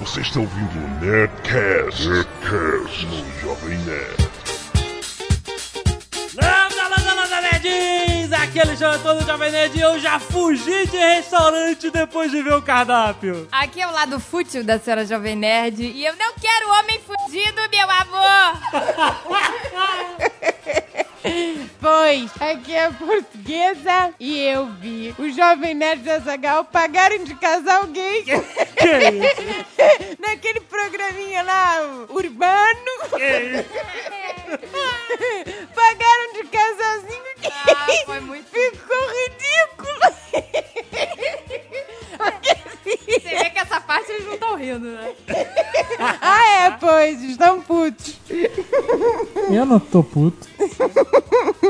Você está ouvindo o Nerdcast, Nerdcast no Jovem Nerd. Landa, landa, landa, nerds! Aqui é Alexandre todo Jovem Nerd e eu já fugi de restaurante depois de ver o cardápio. Aqui é o lado fútil da senhora Jovem Nerd e eu não quero homem fudido, meu amor! Pois, aqui é a portuguesa e eu vi o Jovem Nerd da Zagal pagarem de casal gay Que isso? naquele programinha lá, urbano. Pagaram de casalzinho gay. Ah, foi muito... Ficou ridículo. Você vê que essa parte eles não estão rindo, né? ah, é, pois, estão putos. Eu não tô puto.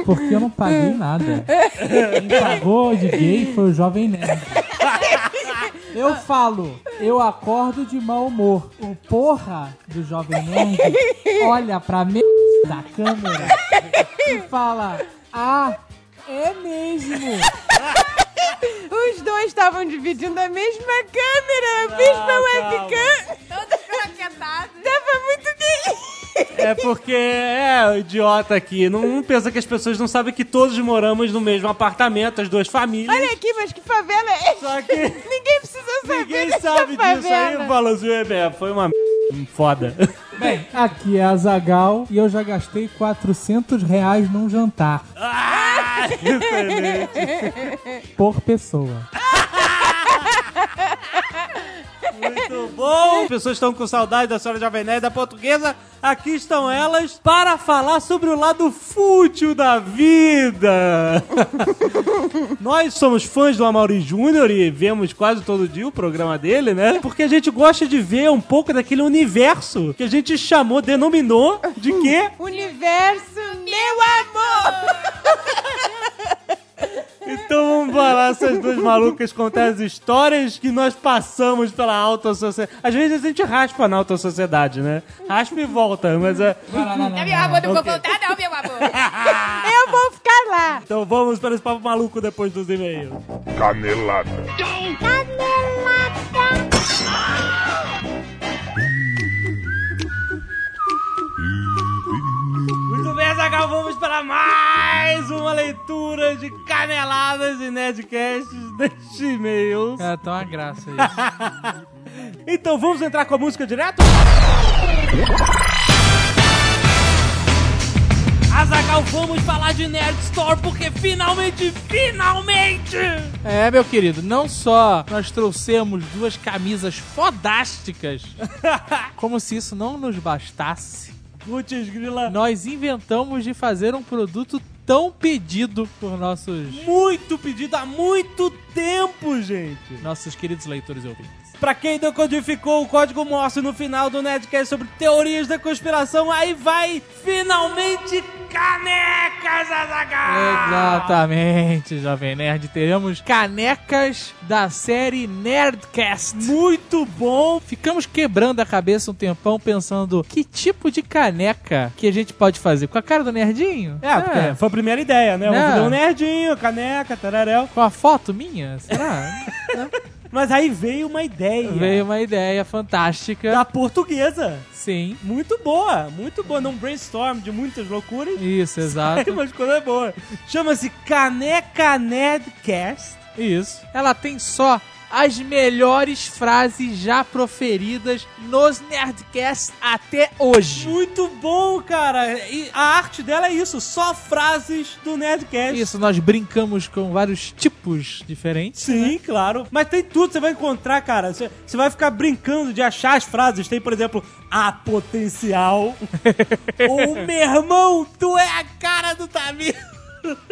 Porque eu não paguei nada. Quem pagou de gay foi o Jovem Nerd. Eu falo, eu acordo de mau humor. O porra do Jovem Nerd olha pra me da câmera e fala: Ah, é mesmo. Os dois estavam dividindo a mesma câmera, a mesma webcam. Todos. Tava muito gay. É porque é o idiota aqui. Não, não pensa que as pessoas não sabem que todos moramos no mesmo apartamento, as duas famílias. Olha aqui, mas que favela é essa? Só que Ninguém precisa saber ninguém dessa sabe disso favela. aí. Balanço é, foi uma m- foda. Bem, aqui é a Zagal e eu já gastei 400 reais num jantar Ah, excelente. por pessoa. Muito bom! As pessoas estão com saudade da senhora Jovem Nerd da portuguesa. Aqui estão elas para falar sobre o lado fútil da vida. Nós somos fãs do Amaury Júnior e vemos quase todo dia o programa dele, né? Porque a gente gosta de ver um pouco daquele universo que a gente chamou, denominou de quê? Universo, meu amor. Então vamos falar essas duas malucas contar as histórias que nós passamos pela alta sociedade. Às vezes a gente raspa na alta sociedade, né? Raspa e volta, mas é. Não, meu amor, não vou voltar não, meu amor. Eu vou ficar lá. Então vamos para esse papo maluco depois dos e-mails. Canelada. Muito bem, Zagal, vamos para mais uma leitura de caneladas e nerdcasts deste e-mail. É, tá uma graça isso. Então vamos entrar com a música direto? Azagal, vamos falar de Nerd Store porque finalmente, finalmente! É, meu querido, não só nós trouxemos duas camisas fodásticas, como se isso não nos bastasse, Putz, grila, nós inventamos de fazer um produto tão pedido por nossos muito pedido há muito tempo, gente. nossos queridos leitores e ouvintes. Pra quem decodificou o código Morse no final do Nerdcast sobre teorias da conspiração, aí vai finalmente canecas, Azagal! Exatamente, Jovem Nerd. Teremos canecas da série Nerdcast. Muito bom! Ficamos quebrando a cabeça um tempão pensando que tipo de caneca que a gente pode fazer. Com a cara do nerdinho? É, porque foi a primeira ideia, né? É. Vamos fazer um nerdinho, caneca, tararéu. Com a foto minha? Será? Mas aí veio uma ideia Veio uma ideia fantástica. da portuguesa. Sim. Muito boa, muito boa. Num brainstorm de muitas loucuras. Isso, exato. umas coisas boas. Chama-se Caneca Nerdcast. Isso. Ela tem só as melhores frases já proferidas nos Nerdcasts até hoje. Muito bom, cara. E a arte dela é isso, só frases do Nerdcast. Isso, nós brincamos com vários tipos diferentes. Sim, claro. Mas tem tudo, você vai encontrar, cara. Você você vai ficar brincando de achar as frases. Tem, por exemplo, a potencial. Ou meu irmão, tu é a cara do Tamir.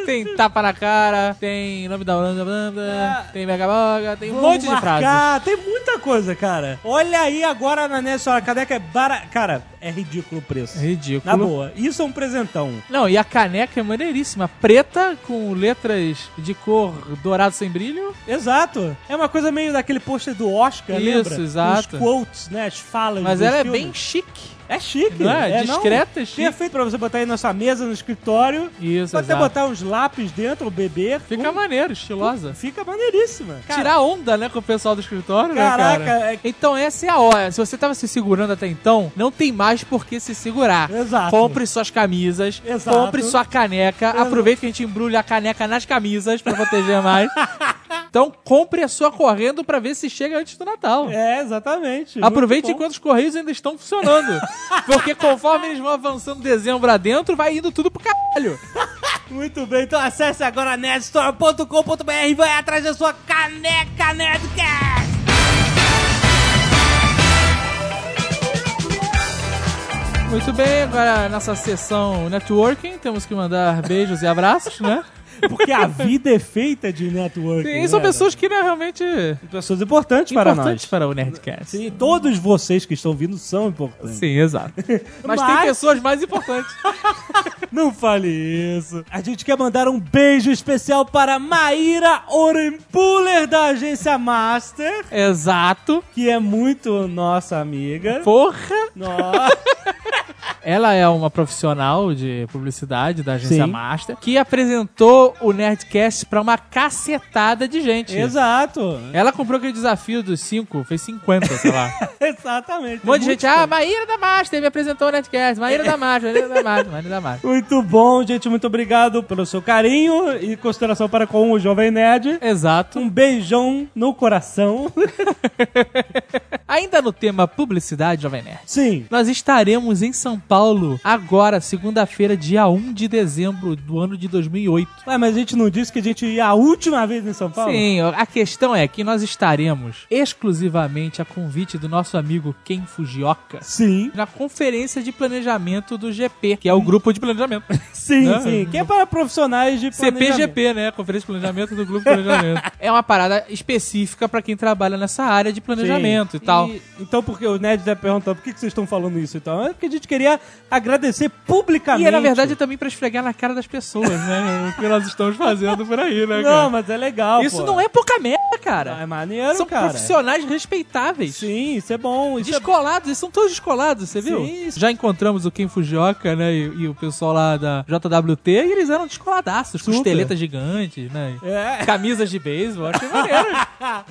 Tem tapa na cara, tem nome da banda, banda, tem mega boga, tem um Vamos monte de frases. Tem muita coisa, cara. Olha aí agora na Nessa Caneca é bara... Cara, é ridículo o preço. É ridículo. Na boa. Isso é um presentão. Não, e a caneca é maneiríssima. Preta, com letras de cor dourado sem brilho. Exato. É uma coisa meio daquele pôster do Oscar, Isso, lembra? exato. Os quotes, né? As falas Mas ela é filmes. bem chique. É chique. Não é? não? Discreta e chique. Perfeito pra você botar aí na sua mesa, no escritório. Isso, Pode até botar uns lápis dentro, ou beber. Fica maneiro, estilosa. Fica maneiríssima. Cara, Tirar onda, né, com o pessoal do escritório, Caraca, né, cara? é- Então essa é a hora. Se você tava se segurando até então, não tem mais por que se segurar. Exato. Compre suas camisas, Exato. compre sua caneca. Exato. Aproveite que a gente embrulha a caneca nas camisas pra proteger mais. então compre a sua correndo pra ver se chega antes do Natal. É, exatamente. Aproveite enquanto os correios ainda estão funcionando. Porque conforme eles vão avançando dezembro adentro, vai indo tudo pro caralho. Muito bem, então acesse agora nerdstore.com.br e vai atrás da sua caneca Nerdcast. Muito bem, agora nessa sessão networking, temos que mandar beijos e abraços, né? Porque a vida é feita de networking. Sim, são né? pessoas que né, realmente pessoas importantes para importantes nós. para o Nerdcast. Sim, todos vocês que estão vindo são importantes. Sim, exato. Mas, tem Mas- pessoas mais importantes. Não fale isso. A gente quer mandar um beijo especial para Maíra Orenpuller da agência Master, exato. que é muito nossa amiga. Porra! Nossa. Ela é uma profissional de publicidade da agência Sim. Master que apresentou o Nerdcast pra uma cacetada de gente. Exato. Ela comprou aquele desafio dos 5, fez 50, sei lá. Exatamente. Um monte de gente, ah, Maíra da Master me apresentou o Nerdcast. Maíra da Master, Maíra da Master, Maíra da Master. Muito bom, gente. Muito obrigado pelo seu carinho e consideração para com o Jovem Nerd. Exato. Um beijão no coração. Ainda no tema publicidade, Jovem Nerd. Sim. Nós estaremos em São Paulo agora, segunda-feira, dia 1 de dezembro do ano de 2008. Ué, mas a gente não disse que a gente ia a última vez em São Paulo? Sim, a questão é que nós estaremos exclusivamente a convite do nosso amigo Ken Fujioka Sim. na conferência de planejamento do GP, que é o grupo de planejamento. Sim, Né? sim. Que é para profissionais de planejamento. CPGP, né? Conferência de Planejamento do Grupo de Planejamento. é uma parada específica pra quem trabalha nessa área de planejamento Sim. e tal. então, porque o Ned deve perguntar por que, que vocês estão falando isso então? É porque a gente queria agradecer publicamente. E é, na verdade, também pra esfregar na cara das pessoas, né? que nós estamos fazendo por aí, né, cara? Não, mas é legal. Isso pô. não é pouca merda, cara. É maneiro, São cara. profissionais respeitáveis. Sim, isso é bom. Isso é Descolados, eles são todos descolados, você viu? Sim, isso- Já encontramos o Ken Fujioka, né, e, e o pessoal lá da JWT, e eles eram descoladaços, Super. costeletas gigantes, né? É. Camisas de beisebol, achei maneiro.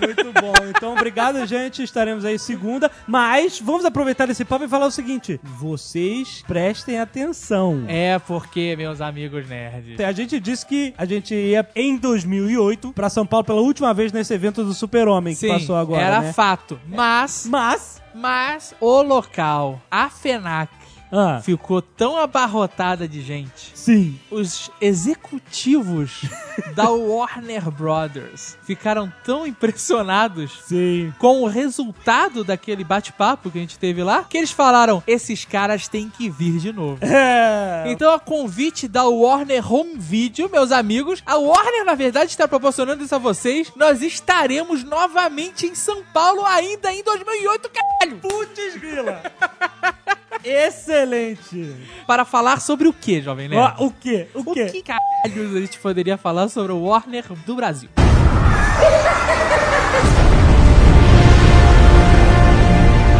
Muito bom. Então, obrigado, gente. Estaremos aí segunda. Mas vamos aproveitar esse papo e falar o seguinte: vocês prestem atenção. é porque, meus amigos nerds, A gente disse que a gente ia em 2008 pra São Paulo pela última vez nesse evento do Super-Homem que sim, passou agora. era né? fato. Mas, Mas. mas o local, a FENAC, Ah, ficou tão abarrotada de gente. sim. Os executivos da Warner Brothers ficaram tão impressionados Sim. com o resultado daquele bate-papo que a gente teve lá, que eles falaram: esses caras têm que vir de novo. É. Então, a convite da Warner Home Video, meus amigos, a Warner, na verdade, está proporcionando isso a vocês. Nós estaremos novamente em São Paulo ainda em 2008, caralho! Putz, grila. Excelente. Para falar sobre o que, Jovem Nerd? Ó, o quê? O, O quê? que caralhos a gente poderia falar sobre o Warner do Brasil?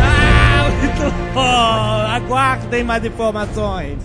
Ah, muito bom. Aguardem mais informações.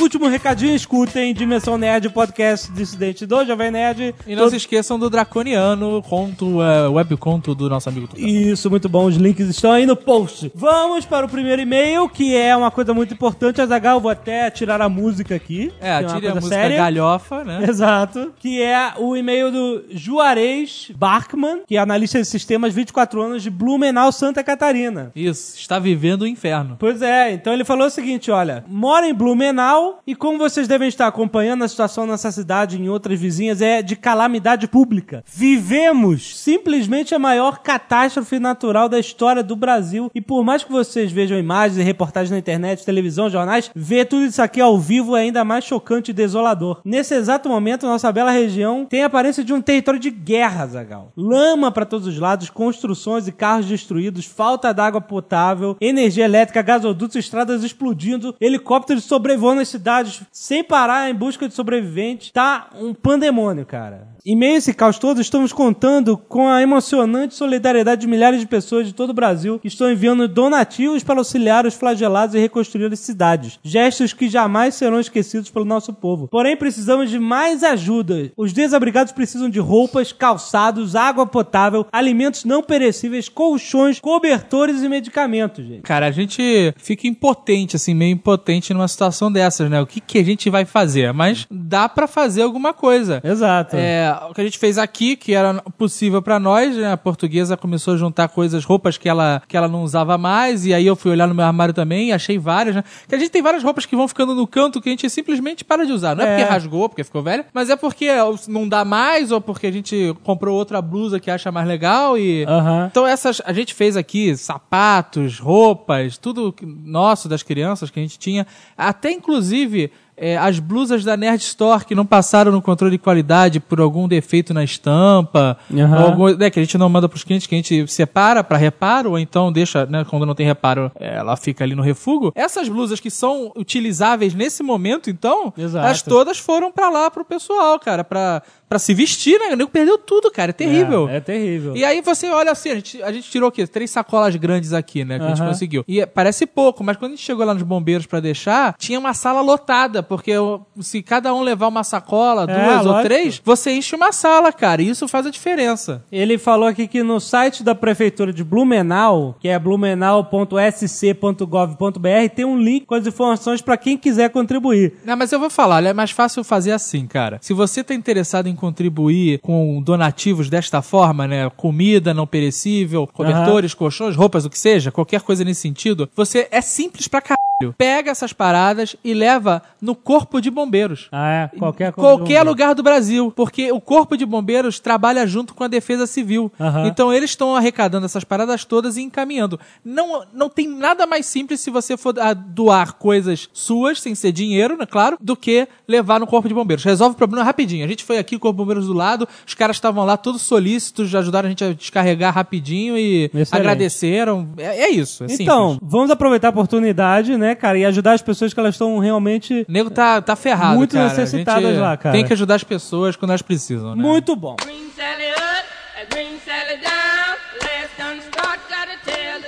Último recadinho, escutem Dimensão Nerd, podcast dissidente do Jovem Nerd. E não Todo- se esqueçam do Draconiano, conto, é, webconto do nosso amigo Tucano. Isso, muito bom. Os links estão aí no post. Vamos para o primeiro e-mail, que é uma coisa muito importante. Azagal, vou até tirar a música aqui. É, uma tire a música séria. galhofa, né? Exato. Que é o e-mail do Juarez Barkman, que é analista de sistemas 24 anos de Blumenau, Santa Catarina. Isso, está vivendo o inferno. Pois é, então ele falou o seguinte, olha, mora em Blumenau E como vocês devem estar acompanhando, a situação nessa cidade e em outras vizinhas é de calamidade pública. Vivemos simplesmente a maior catástrofe natural da história do Brasil. E por mais que vocês vejam imagens e reportagens na internet, televisão, jornais, ver tudo isso aqui ao vivo é ainda mais chocante e desolador. Nesse exato momento, nossa bela região tem a aparência de um território de guerra, Zagal. Lama para todos os lados, construções e carros destruídos, falta d'água potável, energia elétrica, gasodutos, estradas explodindo, helicópteros sobrevoando as cidades sem parar em busca de sobreviventes. Tá um pandemônio, cara. Em meio a esse caos todo, estamos contando com a emocionante solidariedade de milhares de pessoas de todo o Brasil que estão enviando donativos para auxiliar os flagelados e reconstruir as cidades. Gestos que jamais serão esquecidos pelo nosso povo. Porém, precisamos de mais ajuda. Os desabrigados precisam de roupas, calçados, água potável, alimentos não perecíveis, colchões, cobertores e medicamentos, gente. Cara, a gente fica impotente, assim, meio impotente numa situação dessas, né? O que, que a gente vai fazer? Mas dá pra fazer alguma coisa. Exato. É, o que a gente fez aqui, que era possível pra nós, né? A portuguesa começou a juntar coisas, roupas que ela, que ela não usava mais, e aí eu fui olhar no meu armário também e achei várias, né? Que a gente tem várias roupas que vão ficando no canto que a gente simplesmente para de usar. Não é, É. porque rasgou, porque ficou velha, mas é porque não dá mais, ou porque a gente comprou outra blusa que acha mais legal e. Aham. Então essas a gente fez aqui sapatos, roupas, tudo nosso das crianças que a gente tinha, até inclusive é, as blusas da Nerd Store que não passaram no controle de qualidade por algum defeito na estampa, ou algum, né, que a gente não manda pros clientes, que a gente separa para reparo, ou então deixa, né, quando não tem reparo, é, ela fica ali no refúgio. Essas blusas que são utilizáveis nesse momento, então, Exato. as todas foram para lá pro pessoal, cara, pra, pra se vestir, né? O nego perdeu tudo, cara, é terrível. É, é terrível. E aí você olha assim, a gente, a gente tirou o quê? Três sacolas grandes aqui, né? Que a gente conseguiu. E parece pouco, mas quando a gente chegou lá nos bombeiros pra deixar, tinha uma sala lotada, porque se cada um levar uma sacola, É, duas ou lógico. três, você enche uma sala, cara. E isso faz a diferença. Ele falou aqui que no site da prefeitura de Blumenau, que é blumenau.sc.gov.br, tem um link com as informações para quem quiser contribuir. Não, mas eu vou falar, é mais fácil fazer assim, cara. Se você tá interessado em contribuir com donativos desta forma, né? Comida não perecível, cobertores, colchões, roupas, o que seja, qualquer coisa nesse sentido, você é simples pra caralho. Pega essas paradas e leva no corpo de bombeiros. Ah, é? Qualquer. Qualquer lugar do Brasil, porque o Corpo de Bombeiros trabalha junto com a Defesa Civil. Então eles estão arrecadando essas paradas todas e encaminhando. Não, não tem nada mais simples se você for doar coisas suas, sem ser dinheiro, né, claro, do que levar no Corpo de Bombeiros. Resolve o problema rapidinho. A gente foi aqui, o Corpo de Bombeiros do lado, os caras estavam lá todos solícitos, ajudaram a gente a descarregar rapidinho e Excelente. agradeceram. É, é isso. É Então, simples. vamos aproveitar a oportunidade, né, cara, e ajudar as pessoas que elas estão realmente O nego tá, tá ferrado, Muito cara. Necessitadas lá, cara. Tem que ajudar as pessoas quando elas precisam, né? muito bom.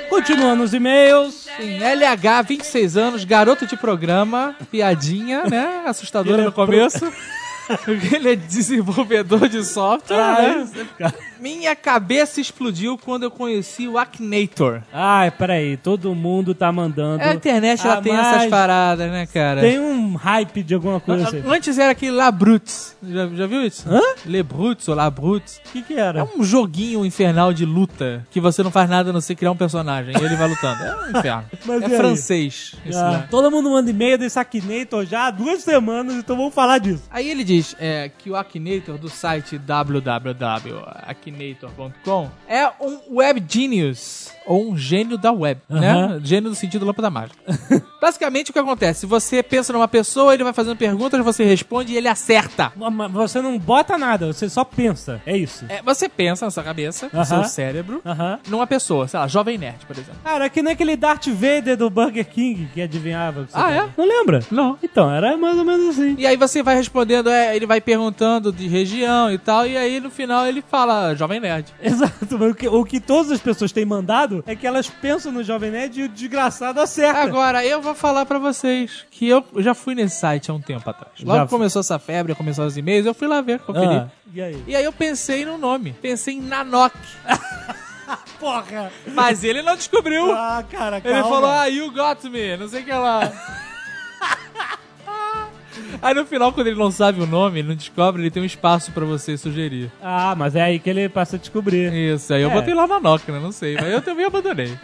Continuando os e-mails. Sim, LH, 26 anos, garoto de programa, piadinha, né? Assustadora é no começo. Ele é desenvolvedor de software, Ah, né? Minha cabeça explodiu quando eu conheci o Akinator. Ai, peraí, todo mundo tá mandando. A internet, ela tem essas paradas, né, cara? Tem um hype de alguma coisa assim. Antes era aquele Labrutes. Já, já viu isso? Hã? Le Brutes ou Labrutes. O que que É era? um joguinho infernal de luta que você não faz nada a não ser criar um personagem e ele vai lutando. É um inferno. Mas é francês. Ah, todo mundo manda e-mail desse Akinator já há duas semanas, então vamos falar disso. Aí ele diz é, que o Akinator do site www.akinator.com é um web genius, ou um gênio da web, né? Aham. Gênio do sentido lâmpada mágica. Basicamente o que acontece? Você pensa numa pessoa, ele vai fazendo perguntas, você responde e ele acerta. Mas você não bota nada, você só pensa. É isso. É, você pensa na sua cabeça, no Aham. seu cérebro, Aham. numa pessoa, sei lá, jovem nerd, por exemplo. Cara, é que nem aquele Darth Vader do Burger King que adivinhava. que você Ah, é? Não lembra? Não. Então, era mais ou menos assim. E aí você vai respondendo, é, ele vai perguntando de região e tal, e aí no final ele fala, jovem nerd. Exato, mas o que, o que todas as pessoas têm mandado é que elas pensam no Jovem Nerd e o desgraçado acerta. Agora, eu vou falar pra vocês que eu já fui nesse site há um tempo atrás. Logo Já que começou essa febre, começou os e-mails, eu fui lá ver, conferir. Ah, e aí? E aí eu pensei no nome. Pensei em Nanok. Porra! Mas ele não descobriu. Ah, cara, ele calma. falou, ah, you got me, não sei o que lá. Aí no final, quando ele não sabe o nome, ele não descobre, ele tem um espaço pra você sugerir. Ah, mas é aí que ele passa a descobrir. Isso, aí eu É. botei lá Nanok, né? Não sei, mas eu também abandonei.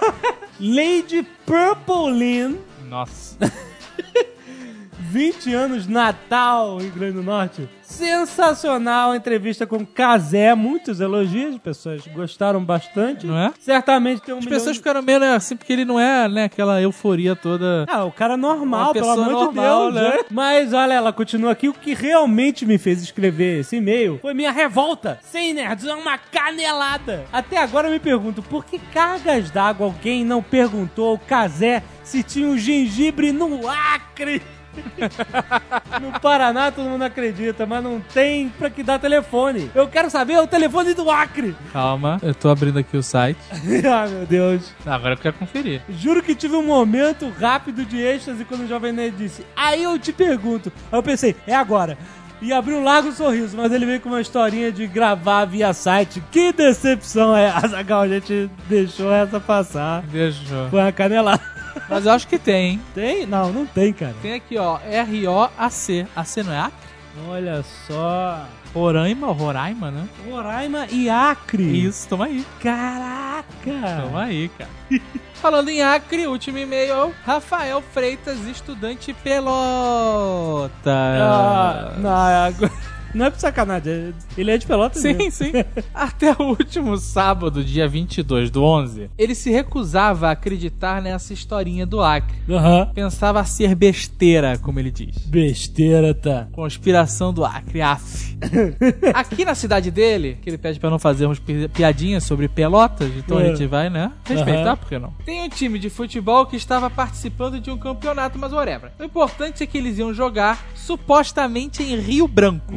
Lady Purple Lynn Nossa. 20 anos, Natal, Rio Grande do Norte. Sensacional a entrevista com Casé, muitos elogios, as pessoas gostaram bastante. Não é? Certamente tem um As pessoas de... ficaram meio né, assim, porque ele não é, né, aquela euforia toda. Ah, o cara normal, pelo amor normal, de Deus, né? né? Mas olha, ela continua aqui. O que realmente me fez escrever esse e-mail foi minha revolta. Sem nerds, é uma canelada. Até agora eu me pergunto, por que cargas d'água alguém não perguntou ao Casé se tinha um gengibre no Acre? no Paraná todo mundo acredita, mas não tem pra que dar telefone. Eu quero saber o telefone do Acre. Calma, eu tô abrindo aqui o site. ah, meu Deus. Agora eu quero conferir. Juro que tive um momento rápido de êxtase quando o Jovem Nerd disse. Aí eu te pergunto. Aí eu pensei, é agora. E abri um largo sorriso, mas ele veio com uma historinha de gravar via site. Que decepção é essa, Gal? A gente deixou essa passar. Deixa. Foi uma canelada. Mas eu acho que tem, hein? Tem? Não, não tem, cara. Tem aqui, ó, R-O-A-C. AC não é Acre? Olha só. Roraima, Roraima, né? Roraima e Acre. Isso, toma aí. Caraca. Toma aí, cara. Falando em Acre, último e-mail é o Rafael Freitas, estudante pelota. Ah, não, é agora- não é por sacanagem. Ele é de Pelotas Sim, mesmo. sim. Até o último sábado, dia 22 do 11, ele se recusava a acreditar nessa historinha do Acre. Aham. Pensava ser besteira, como ele diz. Besteira, tá. Conspiração do Acre, af. Aqui na cidade dele, que ele pede pra não fazermos pi- piadinhas sobre pelotas, então a É. gente vai, né? Respeitar, Aham. por que não? Tem um time de futebol que estava participando de um campeonato, mas whatever. O importante é que eles iam jogar supostamente em Rio Branco.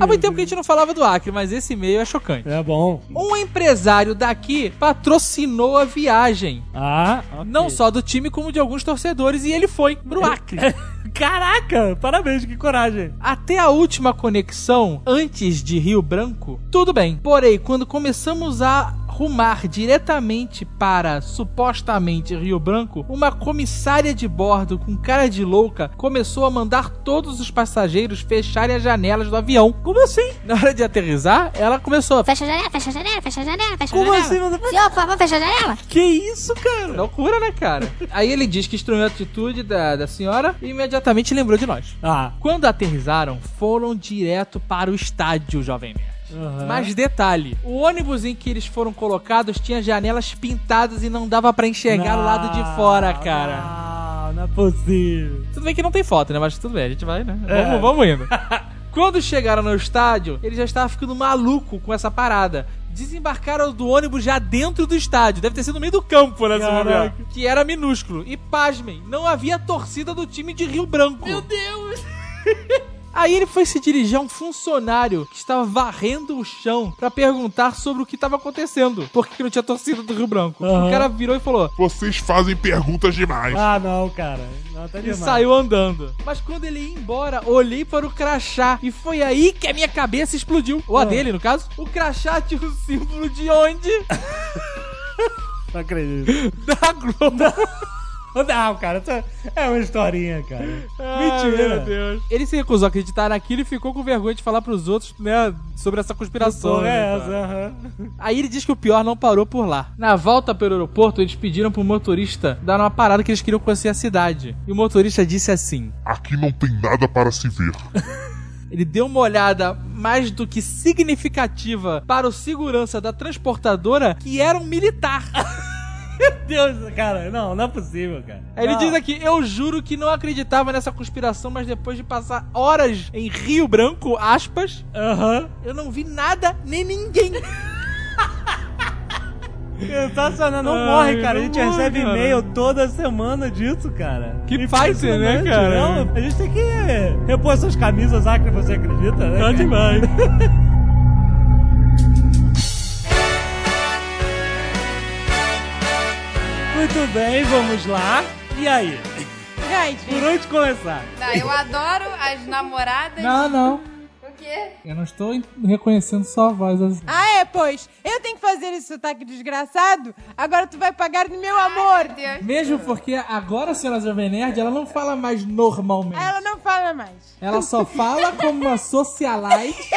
Há muito tempo que a gente não falava do Acre, mas esse e-mail é chocante. É bom. Um empresário daqui patrocinou a viagem. Ah, ok. Não só do time, como de alguns torcedores, e ele foi pro Acre. Caraca, parabéns, que coragem. Até a última conexão, antes de Rio Branco, tudo bem. Porém, quando começamos a rumar diretamente para supostamente Rio Branco, uma comissária de bordo com cara de louca começou a mandar todos os passageiros fecharem as janelas do avião. Como assim? Na hora de aterrissar, ela começou a Fecha a janela, fecha a janela, fecha a janela, fecha a Como janela. assim, mano? Senhor, por favor, fecha a janela. Que isso, cara? Loucura, né, cara? Aí ele diz que estranhou a atitude da, da senhora e imediatamente lembrou de nós. Ah, Quando aterrizaram, foram direto para o estádio, Jovem Nerd. Aham. Mas detalhe, o ônibus em que eles foram colocados tinha janelas pintadas e não dava pra enxergar o lado de fora, cara. Não, não é possível. Tudo bem que não tem foto, né? Mas tudo bem, a gente vai, né? É. Vamos, vamos indo. Quando chegaram no estádio, ele já estava ficando maluco com essa parada. Desembarcaram do ônibus já dentro do estádio. Deve ter sido no meio do campo nesse Caraca. momento. Que era minúsculo. E pasmem, não havia torcida do time de Rio Branco. Meu Deus! Aí ele foi se dirigir a um funcionário que estava varrendo o chão pra perguntar sobre o que estava acontecendo. Por que não tinha torcida do Rio Branco? Aham. O cara virou e falou: Vocês fazem perguntas demais. Ah, não, cara. Não, tá e demais. saiu andando. Mas quando ele ia embora, olhei para o crachá e foi aí que a minha cabeça explodiu. Ou a Ah. dele, no caso. O crachá tinha o símbolo de onde? Não acredito. Da Globo. Não, cara, isso é uma historinha, cara. Ai, Mentira. meu Deus. Ele se recusou a acreditar naquilo e ficou com vergonha de falar pros outros, né, sobre essa conspiração. Porra né, é cara? essa? Aham. Aí ele diz que o pior não parou por lá. Na volta pelo aeroporto, eles pediram pro motorista dar uma parada que eles queriam conhecer a cidade. E o motorista disse assim: Aqui não tem nada para se ver. Ele deu uma olhada mais do que significativa para o segurança da transportadora, que era um militar. Meu Deus, cara, não, não é possível, cara. Aí ele Não. diz aqui: Eu juro que não acreditava nessa conspiração, mas depois de passar horas em Rio Branco, aspas, eu não vi nada nem ninguém. Sensacional, não Ai, morre, cara. A não gente morre, recebe e-mail toda semana disso, cara. Que Pfizer, né, cara? Não, a gente tem que repor essas camisas, Acre, você acredita, né? Tá demais. Muito bem, vamos lá. E aí? Gente, Por onde começar? Tá, eu adoro as namoradas. Não, não. O quê? Eu não estou reconhecendo sua voz. assim. ah é, pois, eu tenho que fazer esse sotaque desgraçado, agora tu vai pagar no meu amor. Meu Deus. Mesmo porque agora a senhora Jovem Nerd, ela não fala mais normalmente. Ela não fala mais. Ela só fala como uma socialite.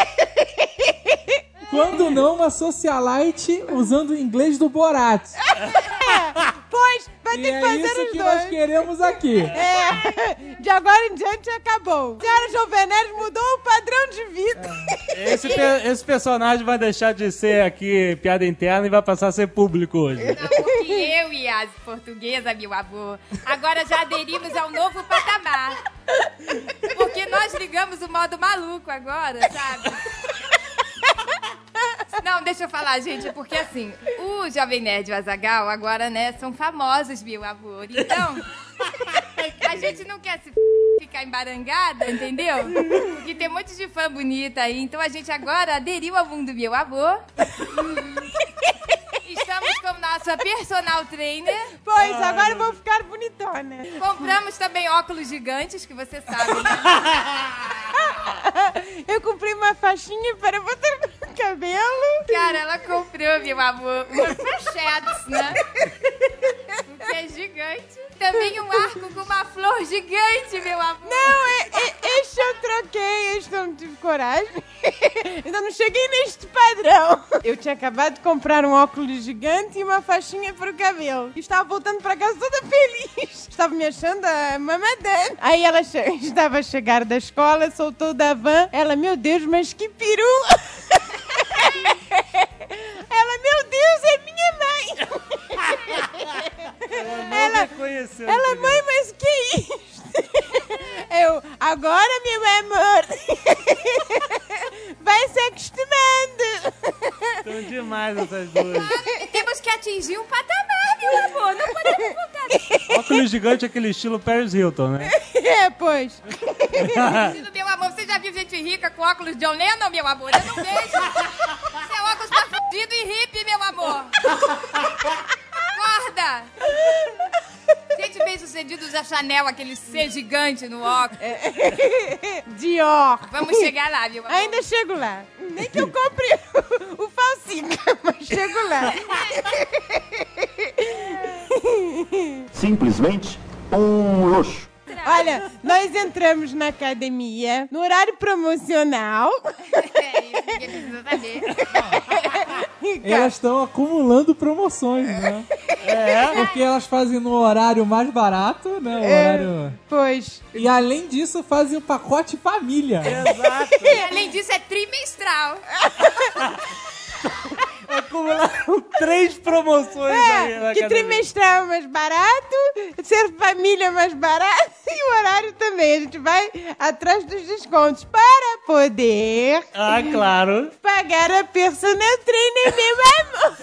Quando não, uma socialite usando o inglês do Borat. Pois, vai E ter que é fazer isso os que dois. nós queremos aqui. É, de agora em diante acabou. Senhora Jovenés mudou o padrão de vida. Esse, pe- esse personagem vai deixar de ser aqui piada interna e vai passar a ser público hoje. Não, porque eu e as portuguesas, meu amor, agora já aderimos ao novo patamar. Porque nós ligamos o modo maluco agora, sabe? Não, deixa eu falar, gente, porque assim, o Jovem Nerd e o Azagal agora, né, são famosos, meu amor. Então, a gente não quer se ficar embarangada, entendeu? Porque tem um monte de fã bonita aí. Então a gente agora aderiu ao mundo meu amor. Estamos com nossa personal trainer. Pois, agora eu vou ficar bonitona. Compramos também óculos gigantes, que você sabe, né? Eu comprei uma faixinha para botar no cabelo. Cara, ela comprou, meu amor, umas pochetes, né? Porque é gigante. Também um arco com uma flor gigante, meu amor. Não, é, é- este eu troquei, este eu não tive coragem. Ainda não cheguei neste padrão. Eu tinha acabado de comprar um óculos gigante e uma faixinha para o cabelo. Estava voltando para casa toda feliz. Estava me achando a mamadã. Aí ela estava a chegar da escola, soltou da van. Ela, meu Deus, mas que peru! Ela, meu Deus, é minha mãe! Não reconheceu. Ela, mãe, mas que é isso? Eu, agora, meu amor, vai se acostumando. Estão demais essas duas. Temos que atingir um patamar, meu amor. Não podemos voltar. Óculos gigante, aquele estilo Paris Hilton, né? É, pois. Meu amor, você já viu gente rica com óculos John Lennon, meu amor? Eu não vejo. Isso é óculos pra fudido e hippie, meu amor. Acorda. Gente bem sucedido usa Chanel, aquele C gigante no óculos. Dior. Vamos chegar lá, meu amor. Ainda chego lá. Nem que eu compre o falsica, mas chego lá. Simplesmente um luxo. Olha, nós entramos na academia no horário promocional. É isso, ninguém precisa saber. Elas estão acumulando promoções, né? É. Porque elas fazem no horário mais barato, né? O horário... Pois. E além disso, fazem o pacote família. E, além disso, é trimestral. Acumularam três promoções aí na É, que academia. trimestral é mais barato, ser família é mais barato e o horário também. A gente vai atrás dos descontos para poder Ah, claro. pagar a personal trainer, meu amor.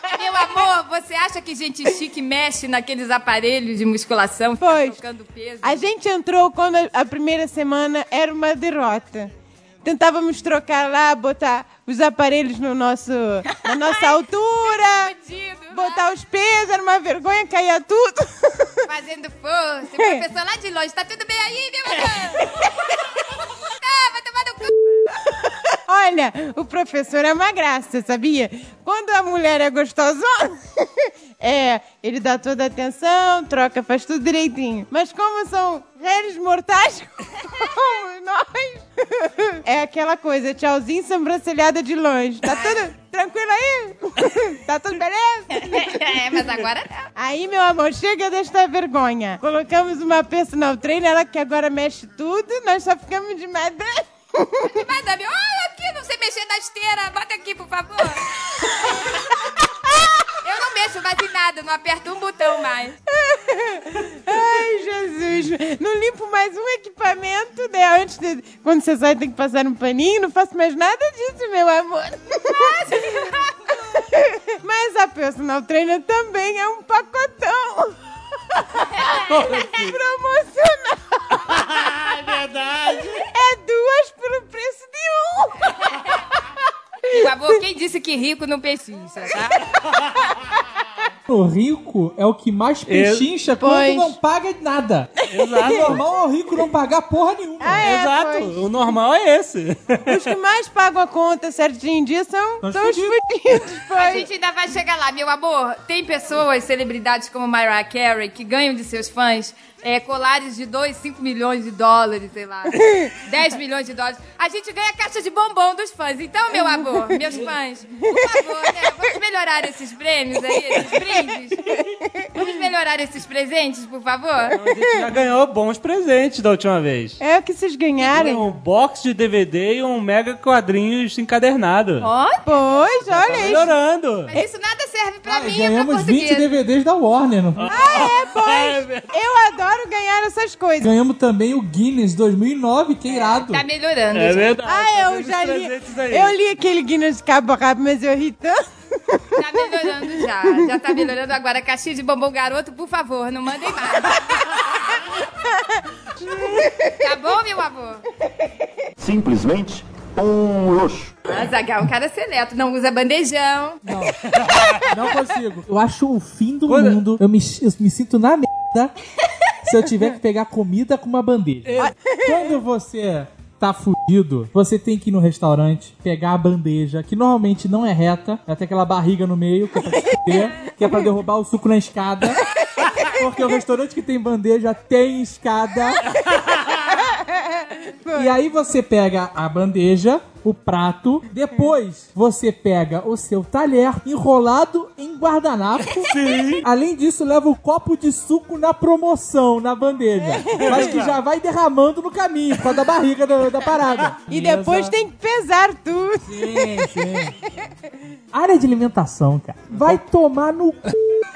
Meu amor, você acha que gente chique mexe naqueles aparelhos de musculação? fica Pois. Peso? A gente entrou quando a primeira semana era uma derrota. Tentávamos trocar lá, botar os aparelhos no nosso, na nossa altura, Fudido, botar os pesos, era uma vergonha, caía tudo. Fazendo força. O professor lá de longe, tá tudo bem aí, meu amor? Tá, vai tomar no cu. Olha, o professor é uma graça, sabia? Quando a mulher é gostosona, é, ele dá toda a atenção, troca, faz tudo direitinho. Mas como são réis mortais como nós, é aquela coisa, tchauzinho, sobrancelhada de longe. Tá tudo tranquilo aí? Tá tudo beleza? É, mas agora não. Aí, meu amor, chega desta vergonha. Colocamos uma personal trainer, ela que agora mexe tudo, nós só ficamos de madame. Madame, olha aqui, não sei mexer na esteira. Bota aqui, por favor. Eu não mexo mais em nada, não aperto um botão mais. Ai, Jesus. Não limpo mais um equipamento, né? Antes de... Quando você sai, tem que passar um paninho. Não faço mais nada disso, meu amor. Mas a personal trainer também é um pacotão. Promocional. É verdade. É duas pelo preço de um. Meu amor, quem disse que rico não precisa, tá? O rico é o que mais pechincha quando Pois. não paga nada. Exato. O normal é o rico não pagar porra nenhuma. Ah, é, Exato. pois. O normal é esse. Os que mais pagam a conta certinho em dia são, São os são os fudidos. A gente ainda vai chegar lá, meu amor. Tem pessoas, celebridades como Mariah Carey, que ganham de seus fãs é, colares de 2, 5 milhões de dólares, sei lá. 10 milhões de dólares. A gente ganha caixa de bombom dos fãs. Então, meu amor, meus fãs, por favor, né? Vamos melhorar esses prêmios aí, esses brindes. Vamos melhorar esses presentes, por favor? A gente já ganhou bons presentes da última vez. É o que vocês ganharam. Um box de DVD e um mega quadrinhos encadernado. Ó, Pois, Tá olha isso. melhorando. mas isso nada serve pra Ah, mim, é pra ganhamos 20 português. DVDs da Warner. Não? Ah, é, pois. Eu adoro ganhar essas coisas. Ganhamos também o Guinness 2009, que irado. Tá melhorando. É já. verdade. Ah, tá eu já li. Eu li aquele Guinness de cabo a rabo, mas eu ri tanto. Tá melhorando já. Já tá melhorando agora. Caixinha de bombom garoto, por favor, não mandem mais. tá bom, meu amor? Simplesmente um luxo. Azagal, um cara seleto, não usa bandejão. Não, não consigo. Eu acho o fim do Quando- mundo. Eu me, eu me sinto na merda se eu tiver que pegar comida com uma bandeja. Quando você tá fudido, você tem que ir no restaurante, pegar a bandeja, que normalmente não é reta, vai ter aquela barriga no meio, que é pra fuder, que é pra derrubar o suco na escada. Porque o restaurante que tem bandeja tem escada. E aí você pega a bandeja, o prato, depois você pega o seu talher enrolado em guardanapo. Sim. Além disso, leva o copo de suco na promoção, na bandeja. Mas que já vai derramando no caminho, por causa da barriga da, da parada. E depois tem que pesar tudo. Sim, sim. Área de alimentação, cara. Vai tomar no cu.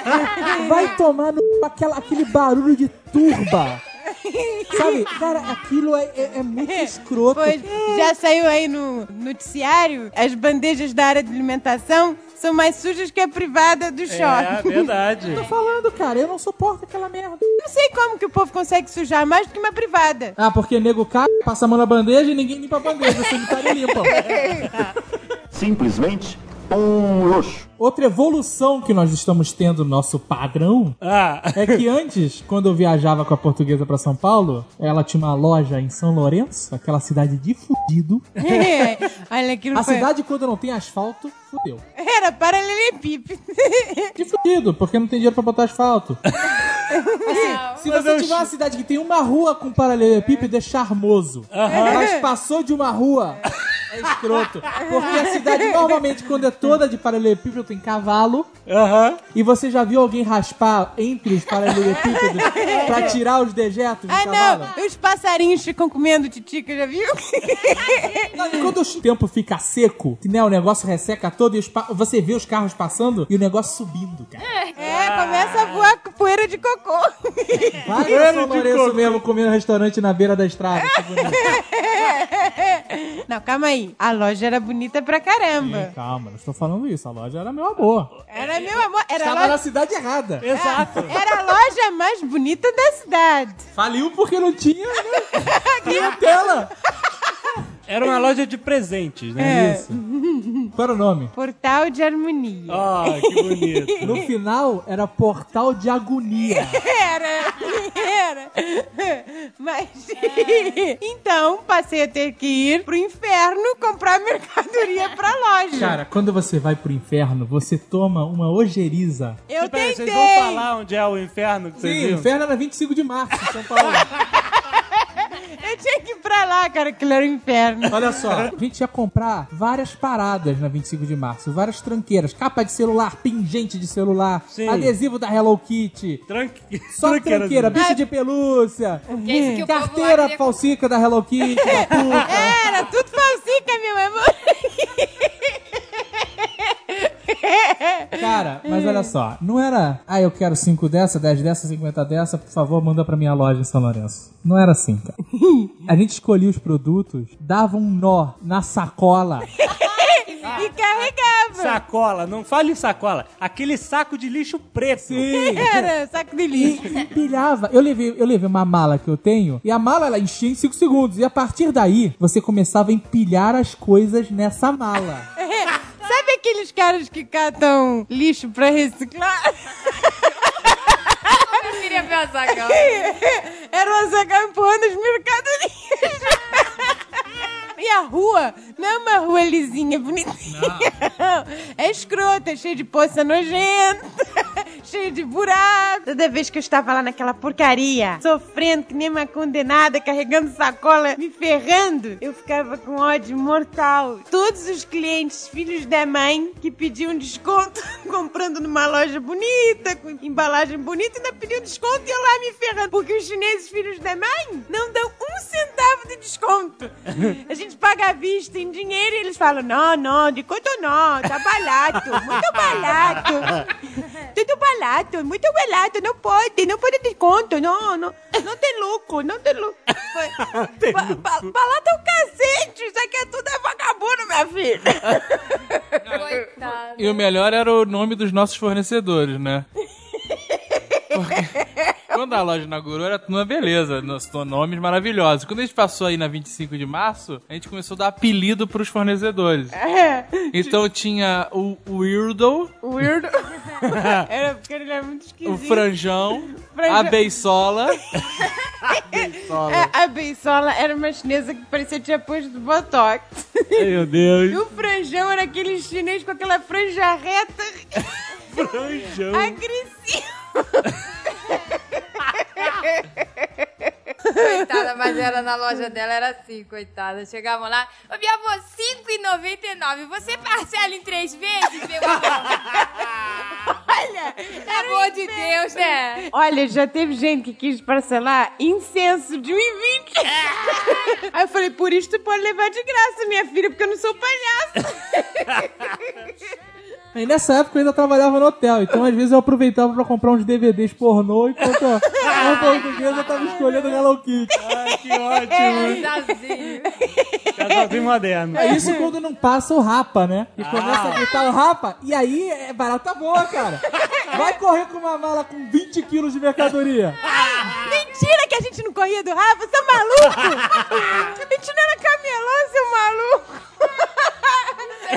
Vai tomar no cu aquela, aquele barulho de turba. Sabe, cara, aquilo é, é- é muito escroto. Pois já saiu aí no noticiário, as bandejas da área de alimentação são mais sujas que a privada do É, shopping. verdade. Tô falando, cara, eu não suporto aquela merda. Não sei como que o povo consegue sujar mais do que uma privada. Ah, porque nego cai, passa a mão na bandeja e ninguém limpa a bandeja, o sanitário limpa. Simplesmente um luxo. Outra evolução que nós estamos tendo no nosso padrão Ah, é que antes, quando eu viajava com a portuguesa pra São Paulo, ela tinha uma loja em São Lourenço, aquela cidade de fudido. Olha, aquilo A foi... cidade, quando não tem asfalto, fudeu. Era paralelepípedo. De fudido, porque não tem dinheiro pra botar asfalto. Assim, se você tiver uma cidade que tem uma rua com paralelepípedo, é charmoso. Mas passou de uma rua, é escroto. Porque a cidade, normalmente, quando é toda de paralelepípedo, tem cavalo. aham. E você já viu alguém raspar entre os paralelepípedos pra tirar os dejetos do Ah, cavalo? não. Os passarinhos ficam comendo titica, já viu? E quando o tempo fica seco, que, né, o negócio resseca todo e os pa- você vê os carros passando e o negócio subindo, cara. É, começa a voar poeira de cocô. Vai Poeira no São de Lourenço coco. mesmo, comendo restaurante na beira da estrada. que. Não, calma aí. A loja era bonita pra caramba. Calma, não estou falando isso. A loja era meu amor. Era meu amor. Era Estava loja... na cidade errada. Exato. Era a loja mais bonita da cidade. Faliu porque não tinha né? clientela. Era uma loja de presentes, né? Isso. Qual era o nome? Portal de harmonia. Ah, que bonito. No final, era Portal de Agonia. Era, era. Mas. então, passei a ter que ir pro inferno comprar mercadoria pra loja. Cara, quando você vai pro inferno, você toma uma ojeriza. eu Peraí, tentei. vocês vão falar onde é o inferno que vocês Sim, o viram? inferno era 25 de março, em São Paulo. Eu tinha que ir pra lá, cara, que era o inferno. Olha só, a gente ia comprar várias paradas na 25 de março, várias tranqueiras, capa de celular, pingente de celular, Sim. adesivo da Hello Kitty. Tranque... Só tranqueira, tranqueira, bicho de pelúcia, Que é isso que o povo carteira queria falsica da Hello Kitty, da puta. Era tudo falsica, meu amor. Cara, mas olha só, não era, ah, eu quero 5 dessa, 10 dessa, 50 dessa, por favor, manda pra minha loja em São Lourenço. Não era assim, cara. A gente escolhia os produtos, dava um nó na sacola. E carregava. Sacola, não fale em sacola. Aquele saco de lixo preto. Sim. Era saco de lixo. E empilhava. Eu levei, eu levei uma mala que eu tenho e a mala ela enchia em 5 segundos. E a partir daí, você começava a empilhar as coisas nessa mala. Aqueles caras que catam lixo pra reciclar? Eu queria ver o Azaghal. Era o Azaghal empurrando as mercadorias. E a rua não é uma rua lisinha, bonitinha. É escrota, é cheia de poça nojenta. cheio de buracos. Toda vez que eu estava lá naquela porcaria, sofrendo que nem uma condenada, carregando sacola, me ferrando, eu ficava com ódio mortal. Todos os clientes, filhos da mãe, que pediam desconto, comprando numa loja bonita, com embalagem bonita, ainda pediam desconto e eu lá me ferrando. Porque os chineses, filhos da mãe, não dão um centavo de desconto. A gente paga à vista em dinheiro e eles falam: não, não, de quanto não, tá barato, muito barato. Tudo barato, muito barato, não pode, não pode desconto, não, não, não tem lucro, não tem lucro. Ba- ba- Barato é o cacete, isso aqui é tudo é vagabundo, minha filha. Coitado. E o melhor era o nome dos nossos fornecedores, né? Porque quando a loja inaugurou, era uma beleza, nos- nomes maravilhosos. Quando a gente passou aí na 25 de março, a gente começou a dar apelido pros fornecedores. É, Então tinha o Weirdo, weird. Era porque ele é muito o esquisito. Franjão, Franjão. a Beisola. É, a Beisola era uma chinesa que parecia que tinha posto botox. Meu E Deus. o franjão era aquele chinês com aquela franja reta Franjão. agressiva. Coitada, mas era na loja dela, era assim, coitada. Chegavam lá, ô minha avó, 5,99. Você parcela em três vezes, meu amor? Olha, Pelo amor de Deus, né? Olha, já teve gente que quis parcelar incenso de 1,20. Aí eu falei, por isso tu pode levar de graça, minha filha, porque eu não sou palhaço. E nessa época eu ainda trabalhava no hotel, então às vezes eu aproveitava pra comprar uns DVDs pornô enquanto a a portuguesa tava escolhendo Hello Kitty. Ai, que ótimo. Casalzinho. Casalzinho moderno. É isso quando não passa o rapa, né? E começa a gritar o rapa, e aí é barata boa, cara. Vai correr com uma mala com 20 quilos de mercadoria. Mentira que a gente não corria do Rafa, você é maluco? A gente não era camelô, seu maluco.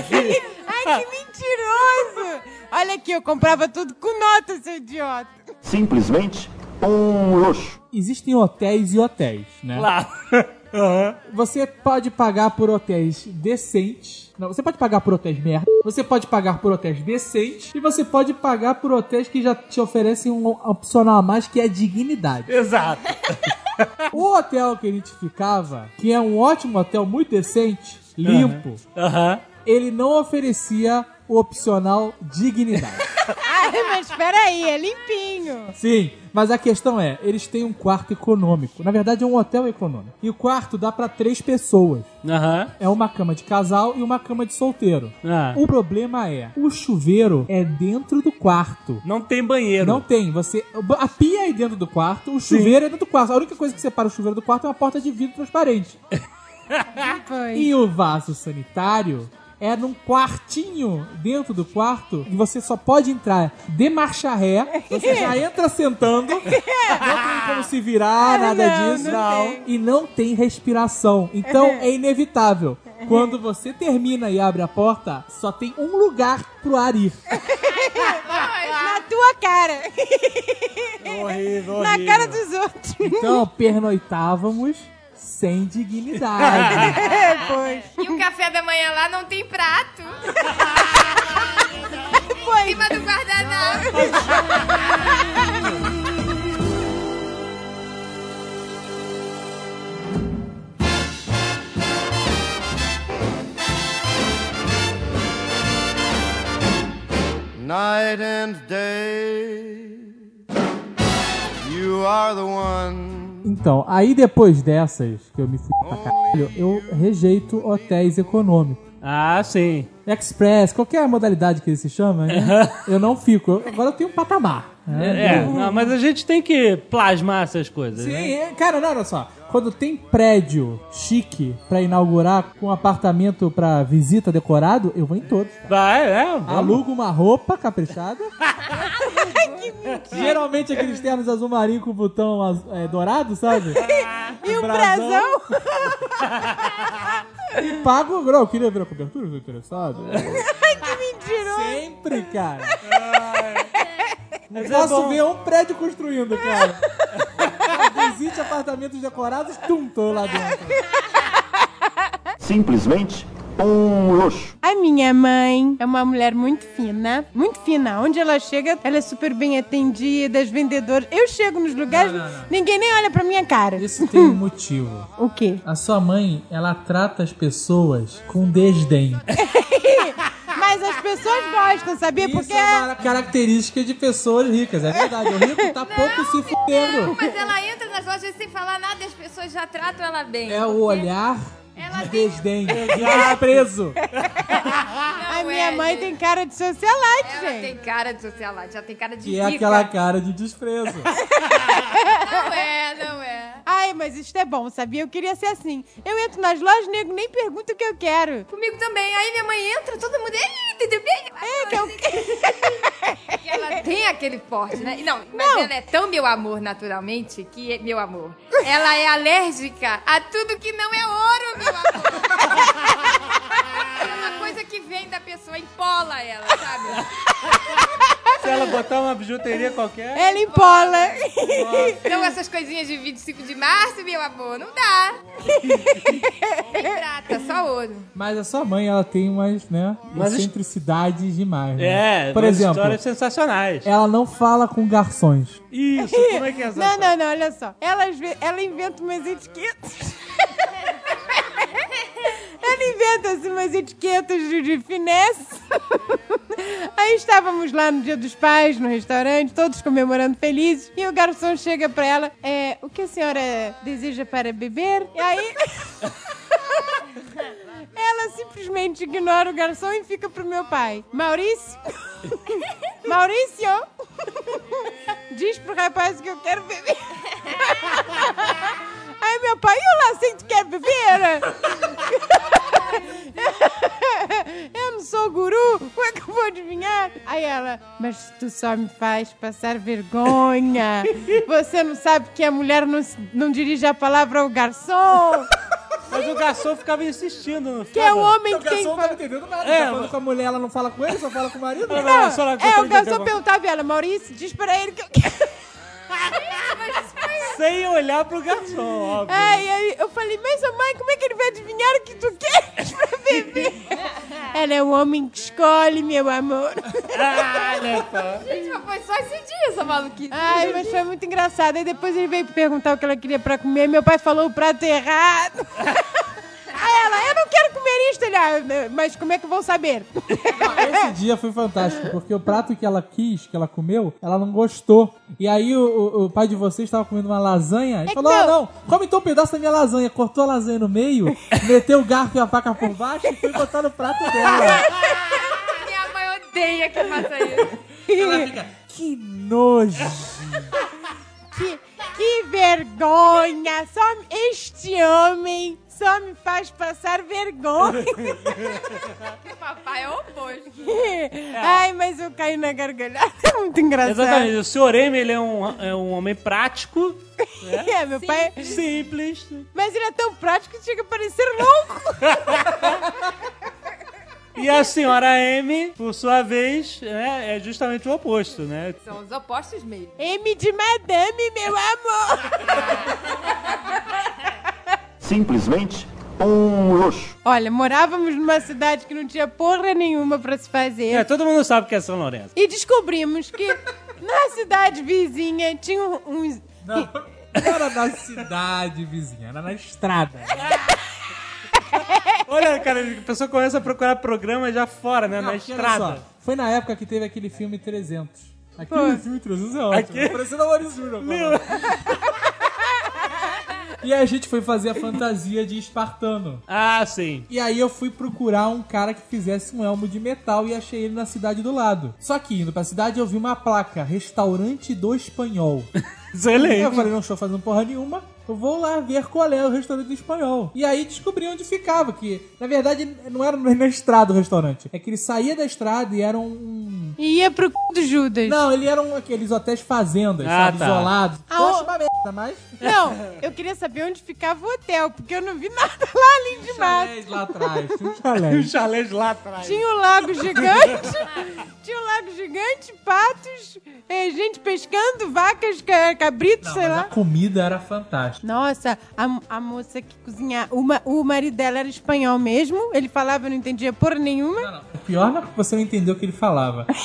Ai, que mentiroso. Olha aqui, eu comprava tudo com nota, seu idiota. Simplesmente um luxo. Existem hotéis e hotéis, né? Lá. Aham. Você pode pagar por hotéis decentes. Não, você pode pagar por hotéis merda. Você pode pagar por hotéis decentes. E você pode pagar por hotéis que já te oferecem um opcional a mais que é dignidade. Exato. O hotel que a gente ficava, que é um ótimo hotel muito decente, limpo, Aham. Ele não oferecia o opcional dignidade. Ai, mas peraí, é limpinho. Sim, mas a questão é, eles têm um quarto econômico. Na verdade, é um hotel econômico. E o quarto dá pra três pessoas. Aham. É uma cama de casal e uma cama de solteiro. Ah. O problema é, o chuveiro é dentro do quarto. Não tem banheiro. Não tem, você. A pia é aí dentro do quarto, o chuveiro é dentro do quarto. A única coisa que separa o chuveiro do quarto é uma porta de vidro transparente. E o vaso sanitário é num quartinho dentro do quarto e você só pode entrar de marcha ré. Você já entra sentando, não tem como se virar, nada não, disso. não tem. E não tem respiração. Então é inevitável. Quando você termina e abre a porta, só tem um lugar pro ar ir. Na tua cara. Horrível, Na horrível. cara dos outros. Então pernoitávamos sem dignidade. Pois. E o café da manhã lá não tem prato. Foi. Em cima do guardanapo. Night and day, you are the one. Então, aí depois dessas, que eu me fui pra caralho, eu rejeito hotéis econômicos. Ah, sim. Express, qualquer modalidade que ele se chama, né? eu não fico. Eu- Agora eu tenho um patamar. Né? É, não, mas a gente tem que plasmar essas coisas, Sim, né? é, cara, não, olha só. Quando tem prédio chique pra inaugurar com apartamento pra visita decorado, eu vou em todos. cara. Vai, é. vamos. Alugo uma roupa caprichada. Geralmente aqueles ternos azul marinho com botão é, dourado, sabe? E o Brasão. E pago. Não, eu queria ver a cobertura, tô interessado. Ai, que mentiroso. Sempre, cara. Mas é Posso bom. ver um prédio construindo, cara. Visite apartamentos decorados, tum, tô lá dentro. Simplesmente um luxo. A minha mãe é uma mulher muito fina, muito fina. Onde ela chega, ela é super bem atendida, as vendedoras. Eu chego nos lugares, Não, não, não. ninguém nem olha pra minha cara. Isso tem um motivo. O quê? A sua mãe, ela trata as pessoas com desdém. Mas as pessoas gostam, sabia? Isso Porque é uma característica de pessoas ricas, é verdade. O rico tá pouco se Não, fudendo. mas ela entra nas lojas sem falar nada e as pessoas já tratam ela bem. É o porque olhar Ela de tem- desdém, de desprezo. a Não minha é, mãe gente. tem cara de socialite, Ela gente. tem cara de socialite, já tem cara de Que é rica. aquela cara de desprezo. Não é, não é. Ai, mas isso é bom, sabia? Eu queria ser assim. Eu entro nas lojas, nego nem pergunta o que eu quero. Comigo também. Aí minha mãe entra, todo mundo. Ei, tudo bem? É, que eu... Porque ela tem aquele porte, né? Não, mas ela é tão meu amor naturalmente que, meu amor, ela é alérgica a tudo que não é ouro, meu amor. Que vem da pessoa, empola ela, sabe? Se ela botar uma bijuteria qualquer. Ela empola. Então essas coisinhas de 25 de março, meu amor, não dá. Nem prata, só ouro. Mas a sua mãe, ela tem umas, né, Mas es- excentricidades demais. né? É, Por exemplo, histórias sensacionais. ela não fala com garçons. Isso, como é que é essa? Não, não, não, olha só. Ela, ela inventa umas etiquetas. Ela inventa assim, umas etiquetas de, de finesse. Aí estávamos lá no Dia dos Pais, no restaurante, todos comemorando felizes. E o garçom chega pra ela: é, O que a senhora deseja para beber? E aí. Ela simplesmente ignora o garçom e fica pro meu pai. Maurício? Maurício? Diz pro rapaz que eu quero beber. Aí meu pai, e o Lacinho, tu quer beber? Eu não sou guru, como é que eu vou adivinhar? Aí ela, mas tu só me faz passar vergonha. Você não sabe que a mulher não, não dirige a palavra ao garçom, Mas o garçom ficava insistindo, não que é o homem que tem... não tá entendendo nada. É, tá falando com a mulher, ela não fala com ele, só fala com o marido. Não, Não, ela é, o garçom perguntava a ela, Maurício, diz pra ele que eu quero. Sem olhar pro garçom, óbvio. É, e aí eu falei, mas mãe, como é que ele vai adivinhar o que tu queres pra beber? Ela é o homem que escolhe, meu amor. Ah, né. Gente, mas foi só esse dia essa maluquice. Ai, mas foi muito engraçado. Aí depois ele veio perguntar o que ela queria pra comer. Meu pai falou o prato errado. Aí ela, eu não quero comer isto. Ele, ah, mas como é que vão saber? Esse dia foi fantástico, porque o prato que ela quis, que ela comeu, ela não gostou. E aí o, o- o pai de vocês estava comendo uma lasanha e É falou: que Ah, não. não, come então um pedaço da minha lasanha. Cortou a lasanha no meio, meteu o garfo e a faca por baixo e foi botar no prato dela. Minha mãe odeia que faça isso. Ela fica, que nojo. Que, que vergonha! Só este homem só me faz passar vergonha. Papai é o oposto. Ai, mas eu caí na gargalhada. É muito engraçado. Exatamente. O senhor M, ele é um, é um homem prático, É, meu pai. simples. Mas ele é tão prático que chega a parecer louco. E a senhora M, por sua vez, é, é justamente o oposto, né? São os opostos mesmo. M de madame, meu amor. Simplesmente um luxo. Olha, morávamos numa cidade que não tinha porra nenhuma pra se fazer. É, todo mundo sabe que é São Lourenço. E descobrimos que na cidade vizinha tinha um- uns. Não, não era na cidade vizinha, era na estrada. Olha, cara, a pessoa começa a procurar programa já fora, né? Não, na estrada. só, foi na época que teve aquele filme 300. Aquele filme 300 é ótimo. Aquele- Parecendo a Maurício Júnior. E aí a gente foi fazer a fantasia de espartano. Ah, sim. E aí eu fui procurar um cara que fizesse um elmo de metal e achei ele na cidade do lado. Só que indo pra cidade eu vi uma placa, restaurante do espanhol. Excelente. Eu falei, não estou fazendo porra nenhuma, vou lá ver qual é o restaurante do espanhol. E aí descobri onde ficava, que na verdade não era na estrada o restaurante. É que ele saía da estrada e era um... E ia pro c do Judas. Não, ele era um, aqueles hotéis fazendas, Ah, sabe, tá. isolados. Ah, eu acho uma merda, mas... Não, eu queria saber onde ficava o hotel, porque eu não vi nada lá além de mato. Chalés lá atrás, tinha um Os chalé. chalés lá atrás. Tinha um lago gigante. tinha um lago gigante patos, é, gente pescando, vacas, ca- cabritos, Não, sei mas a lá. comida era fantástica. Nossa, a, a moça que cozinha, o, ma- o marido dela era espanhol mesmo, ele falava, eu não entendia porra nenhuma. Não, não. O pior não é que você não entendeu o que ele falava.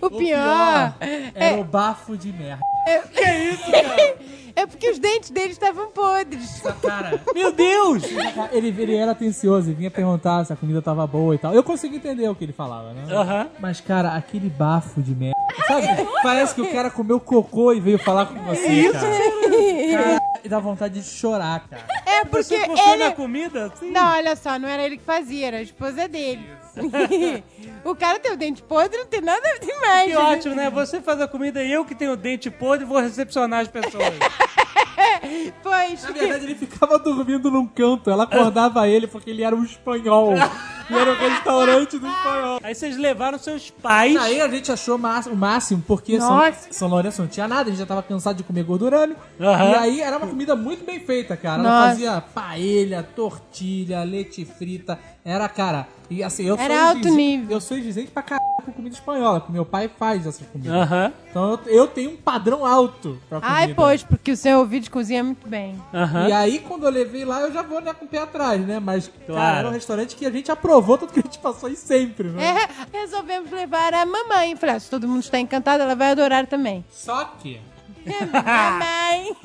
O pior, era o bafo de merda. é porque os dentes dele estavam podres. Cara, Meu Deus! Ele, ele era atencioso e vinha perguntar se a comida tava boa e tal. Eu consegui entender o que ele falava, né? Aham. Mas, cara, aquele bafo de merda. Sabe? Parece que o cara comeu cocô e veio falar com você, cara. Cara, e dá vontade de chorar, cara. É porque Você ele... na comida? Sim. Não, olha só, não era ele que fazia, era a esposa dele. o cara tem o dente podre, não tem nada demais. Que ótimo, né? Você faz a comida e eu que tenho o dente podre vou recepcionar as pessoas. Pois. Na verdade, ele ficava dormindo num canto. Ela acordava ele porque ele era um espanhol. E era o restaurante do espanhol. Aí vocês levaram seus pais. Aí a gente achou o máximo, porque São. São Lourenço não tinha nada, a gente já tava cansado de comer gordurame. Aham. E aí era uma comida muito bem feita, cara. Ela Nossa. fazia paella, tortilha, leite frita. Era, cara. E assim, eu Era sou alto nível. Eu sou exigente pra caralho com comida espanhola, porque meu pai faz essas comidas. Aham, Então eu, eu tenho um padrão alto pra comida. Ai, pois, porque o seu ouvido cozinha muito bem. aham. E aí, quando eu levei lá, eu já vou né, com o pé atrás, né? Mas, cara, Claro. era um restaurante que a gente aprovou, tanto que a gente passou aí sempre, né? É, resolvemos levar a mamãe. Falei, ah, se todo mundo está encantado, ela vai adorar também. Só que, mamãe!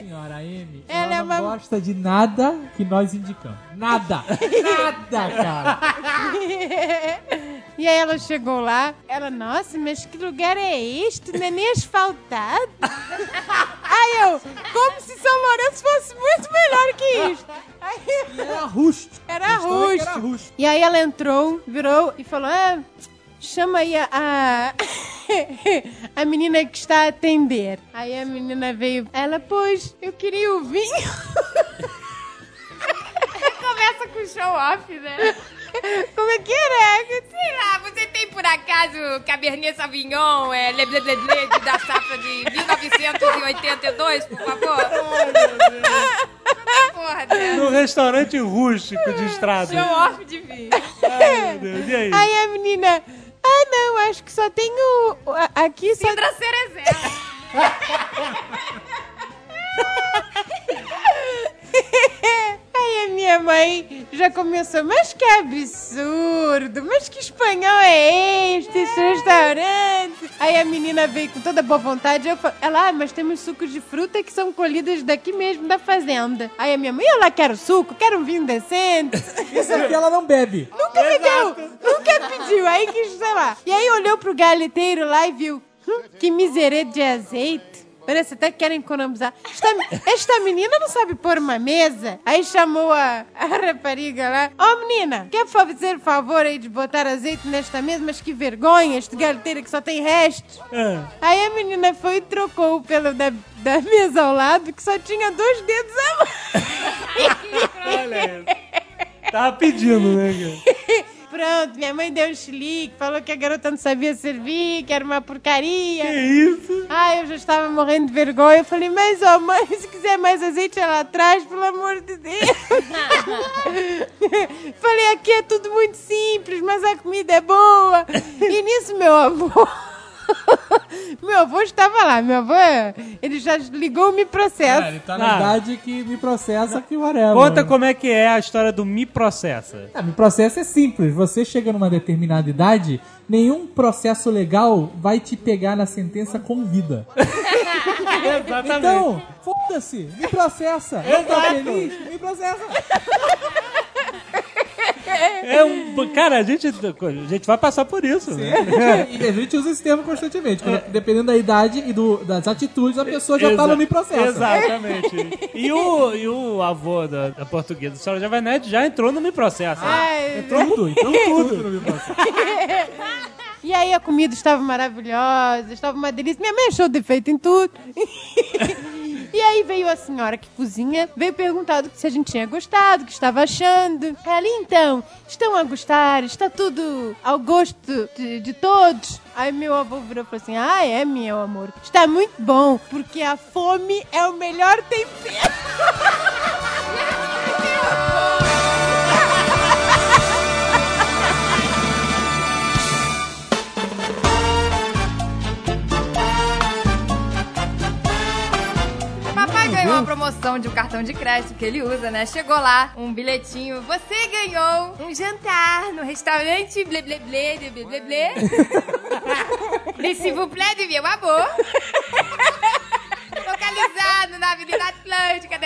senhora Amy, Ela ela, é não uma- gosta de nada que nós indicamos. Nada! nada, cara! e aí ela chegou lá, ela, nossa, mas que lugar é este? Não é nem asfaltado? aí eu, como se São Lourenço fosse muito melhor que isso. Aí, E era rústico. Era rústico. Era rústico. E aí ela entrou, virou e falou: Ah, chama aí a. a... a menina que está a atender. Aí a menina veio. Ela, pois, eu queria o vinho. Começa com show off, né? Como é que era? Sei lá, você tem por acaso Cabernet Sauvignon, é, Le Blé Blé Blé de- da safra de 1982, por favor? Porra, né? No restaurante rústico de estrada. Show off de vinho. Ai, meu Deus. E aí? Aí a menina. Ah, não, acho que só tem o. Aqui só. Cidra Cerezela. Aí a minha mãe já começou, mas que absurdo, mas que espanhol é este, esse restaurante? Aí a menina veio com toda boa vontade, eu fa- ela, ah, mas temos sucos de fruta que são colhidas daqui mesmo da fazenda. Aí a minha mãe, eu lá quero suco, quero um vinho decente. Isso aqui ela não bebe. Nunca me deu, nunca pediu, aí que, sei lá. E aí olhou pro galeteiro lá e viu, hum, que miserê de azeite. Parece até que querem economizar. Esta, esta menina não sabe pôr uma mesa. Aí chamou a, a rapariga lá. Ó, menina, quer fazer favor aí de botar azeite nesta mesa? Mas que vergonha, este galeteiro que só tem restos. Ah, Aí a menina foi e trocou o pelo da, da mesa ao lado, que só tinha dois dedos a mais. olha. Tava pedindo, né, cara? Pronto, minha mãe deu um chilique, falou que a garota não sabia servir, que era uma porcaria. Que isso? Ai, eu já estava morrendo de vergonha. Eu falei, mas ó, mãe, se quiser mais azeite lá atrás, pelo amor de Deus. falei, aqui é tudo muito simples, mas a comida é boa. E nisso, meu avô. meu avô estava lá, meu avô, ele já ligou o me É, processo. ele tá na Ah. idade que me processa que whatever. Conta como é que é a história do Me Processa. Ah, me processa é simples. Você chega numa determinada idade, nenhum processo legal vai te pegar na sentença com vida. Exatamente. Então, foda-se, me processa. Eu tô feliz, me processa. É um... Cara, a gente, a gente vai passar por isso, né? E a gente usa esse termo constantemente. quando- Dependendo da idade e do- das atitudes, a pessoa já tá Exa- no me processa. Exatamente. E o, e o avô da, da portuguesa, a senhora Jovem Nerd, já entrou no Me Processa. Ai, Entrou tudo, entrou tudo no me processa. E aí a comida estava maravilhosa, estava uma delícia. Minha mãe achou defeito em tudo. E aí veio a senhora que cozinha, veio perguntando se a gente tinha gostado, o que estava achando. Ela, então, estão a gostar? Está tudo ao gosto de, de todos? Aí meu avô virou e falou assim, ah, é, meu amor. Está muito bom, porque a fome é o melhor tempero. uma promoção de um cartão de crédito que ele usa, né? Chegou lá um bilhetinho. Você ganhou um jantar no restaurante blé blé blé blé blé blé. De s'il vous plaît, de meu amor. Localizado na Avenida Atlântica.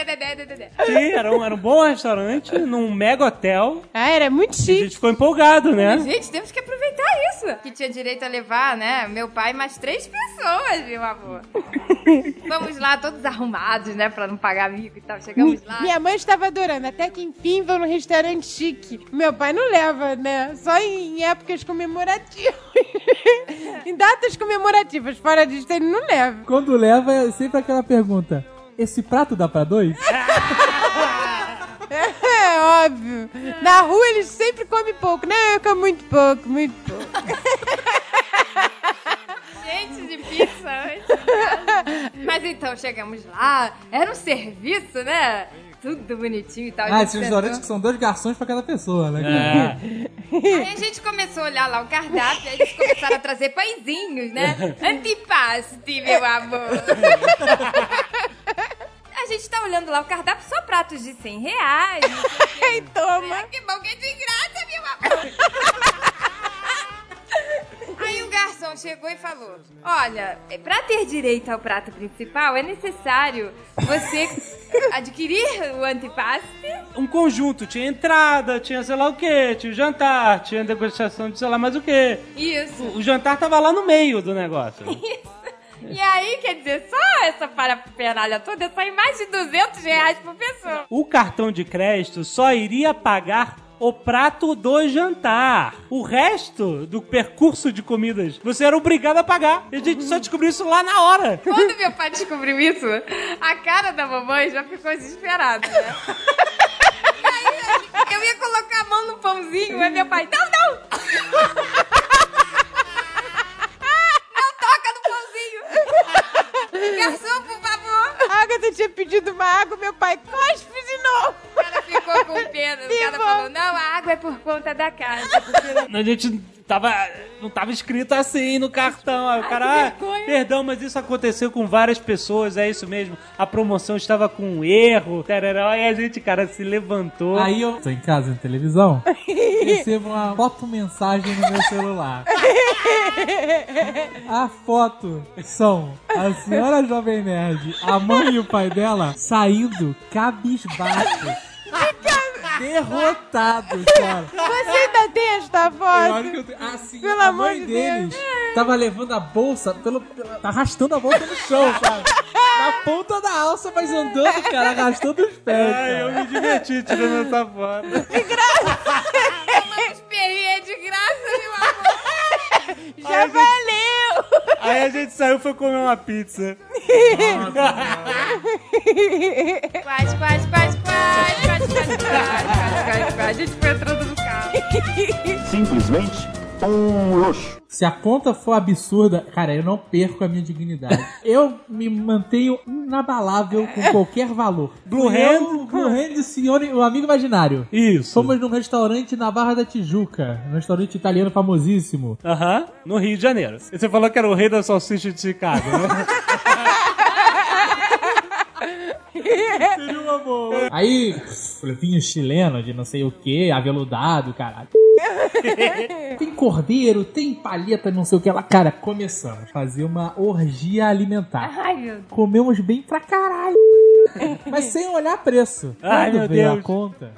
Sim, era um, era um bom restaurante, num mega hotel. Ah, era muito A chique. gente ficou empolgado, né? Gente, temos que aproveitar isso. Que tinha direito a levar, né? Meu pai e mais três pessoas, meu amor. Vamos lá, todos arrumados, né? Pra não pagar mico e tal. Chegamos lá. Minha mãe estava adorando, até que enfim vão no restaurante chique. Meu pai não leva, né? Só em épocas comemorativas. em datas comemorativas. Fora disso, ele não leva. Quando leva, é sempre aquela pergunta: esse prato dá pra dois? É óbvio. Na rua eles sempre comem pouco. Não, eu como muito pouco, muito pouco. Gente de pizza antes. Mas então, chegamos lá. Era um serviço, né? Tudo bonitinho e tal. Ah, A esses gente restaurantes que são dois garçons pra cada pessoa, né? É. Aí a gente começou a olhar lá o cardápio, aí eles começaram a trazer pãezinhos, né? Antipaste, meu amor. A gente tá olhando lá o cardápio, só pratos de 100 reais. Ai, toma. Que bom que é de graça, meu amor. Aí o garçom chegou e falou: Olha, pra ter direito ao prato principal é necessário você adquirir o antipaste. Um conjunto, tinha entrada, tinha sei lá o que, tinha o jantar, tinha degustação de sei lá mais o que. Isso. O jantar tava lá no meio do negócio. E aí, quer dizer, só essa parafernália toda sai mais de 200 reais por pessoa. O cartão de crédito só iria pagar o prato do jantar. O resto do percurso de comidas você era obrigado a pagar. E a gente só descobriu isso lá na hora. Quando meu pai descobriu isso, a cara da mamãe já ficou desesperada, né? Aí, eu ia colocar a mão no pãozinho, aí meu pai, não, não! Não toca no pãozinho! Garçom, por favor! A Agatha tinha pedido uma água, meu pai cospe de novo. Ela ficou com pena. O cara bom. falou, não, a água é por conta da casa. porque A gente tava. Não tava escrito assim no cartão. Aí o cara, ah, vergonha." perdão, mas isso aconteceu com várias pessoas, é isso mesmo. A promoção estava com um erro. Tarará. Aí a gente, cara, se levantou. Aí eu tô em casa, na televisão, recebo uma foto-mensagem no meu celular. A foto são a senhora Jovem Nerd, a mãe e o pai dela saindo cabisbaixos. Derrotados, cara. Você ainda tem esta foto? eu tenho... Assim, Pelo a amor mãe de deles tava levando a bolsa, pelo, tá arrastando a bolsa no chão, sabe? Na ponta da alça, mas andando, cara, arrastando os pés. Ai, eu me diverti tirando essa foto. Tomamos perrinha de graça, meu amor. Já valeu! Aí a gente saiu e foi comer uma pizza. Quase, quase, quase, quase, quase, quase, quase, quase, quase, quase. A gente foi entrando no carro. Simplesmente um luxo. Se a conta for absurda, cara, eu não perco a minha dignidade. Eu me mantenho inabalável com qualquer valor. Blue Hand? Blue Hand senhor, o amigo imaginário. Isso. Fomos num restaurante na Barra da Tijuca, um restaurante italiano famosíssimo. Aham, no Rio de Janeiro. E você falou que era o rei da salsicha de Chicago, né? Seria uma boa. Aí, vinho chileno de não sei o que, aveludado, caralho. tem cordeiro, tem palheta, não sei o que lá. Cara, começamos a fazer uma orgia alimentar. Ai, meu Deus. Comemos bem pra caralho. Mas sem olhar preço. Ai, Quando meu veio Deus. a conta,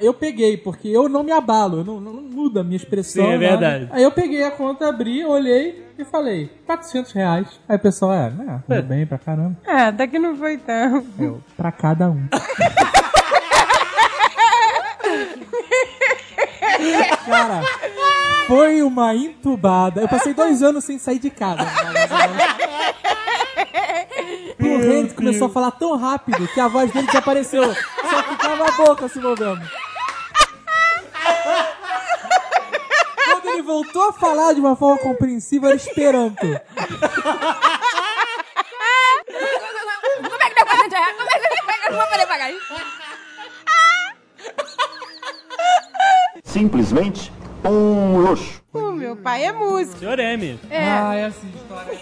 eu peguei, porque eu não me abalo, eu não, não, não muda a minha expressão. Sim, é nada. verdade. Aí eu peguei a conta, abri, olhei e falei, 400 reais. Aí o pessoal, é, né, tudo bem pra caramba. Ah, até que não foi tão. Eu, pra cada um. Cara, foi uma entubada. Eu passei dois anos sem sair de casa. O Randy começou a falar tão rápido que a voz dele desapareceu. Só ficava a boca se movendo. Quando ele voltou a falar de uma forma compreensiva, era esperanto. Como é que deu 400 reais? Como é que como é que eu não vou poder pagar isso? Simplesmente um luxo. O meu pai é músico. Senhor M. É. Ah, essa história.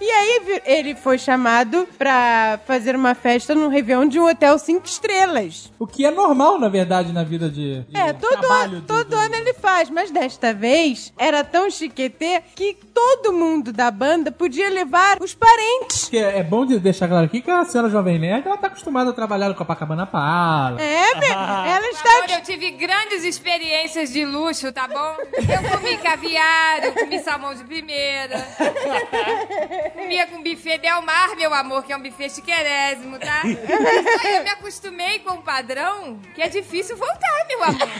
E aí ele foi chamado pra fazer uma festa no Réveillon de um hotel cinco estrelas. O que é normal, na verdade, na vida de, de É, todo, trabalho. todo do- ano ele faz, mas desta vez era tão chiquetê que todo mundo da banda podia levar os parentes. Que é é bom de deixar claro aqui que a senhora Jovem Nerd ela tá acostumada a trabalhar no Copacabana Palace. É, meu, ela está... Amor, eu tive grandes experiências de luxo, tá bom? Eu comi caviar, eu comi salmão de primeira. Comia com buffet Del Mar, meu amor, que é um buffet chiquerésimo, tá? Aí eu me acostumei com um padrão que é difícil voltar, meu amor.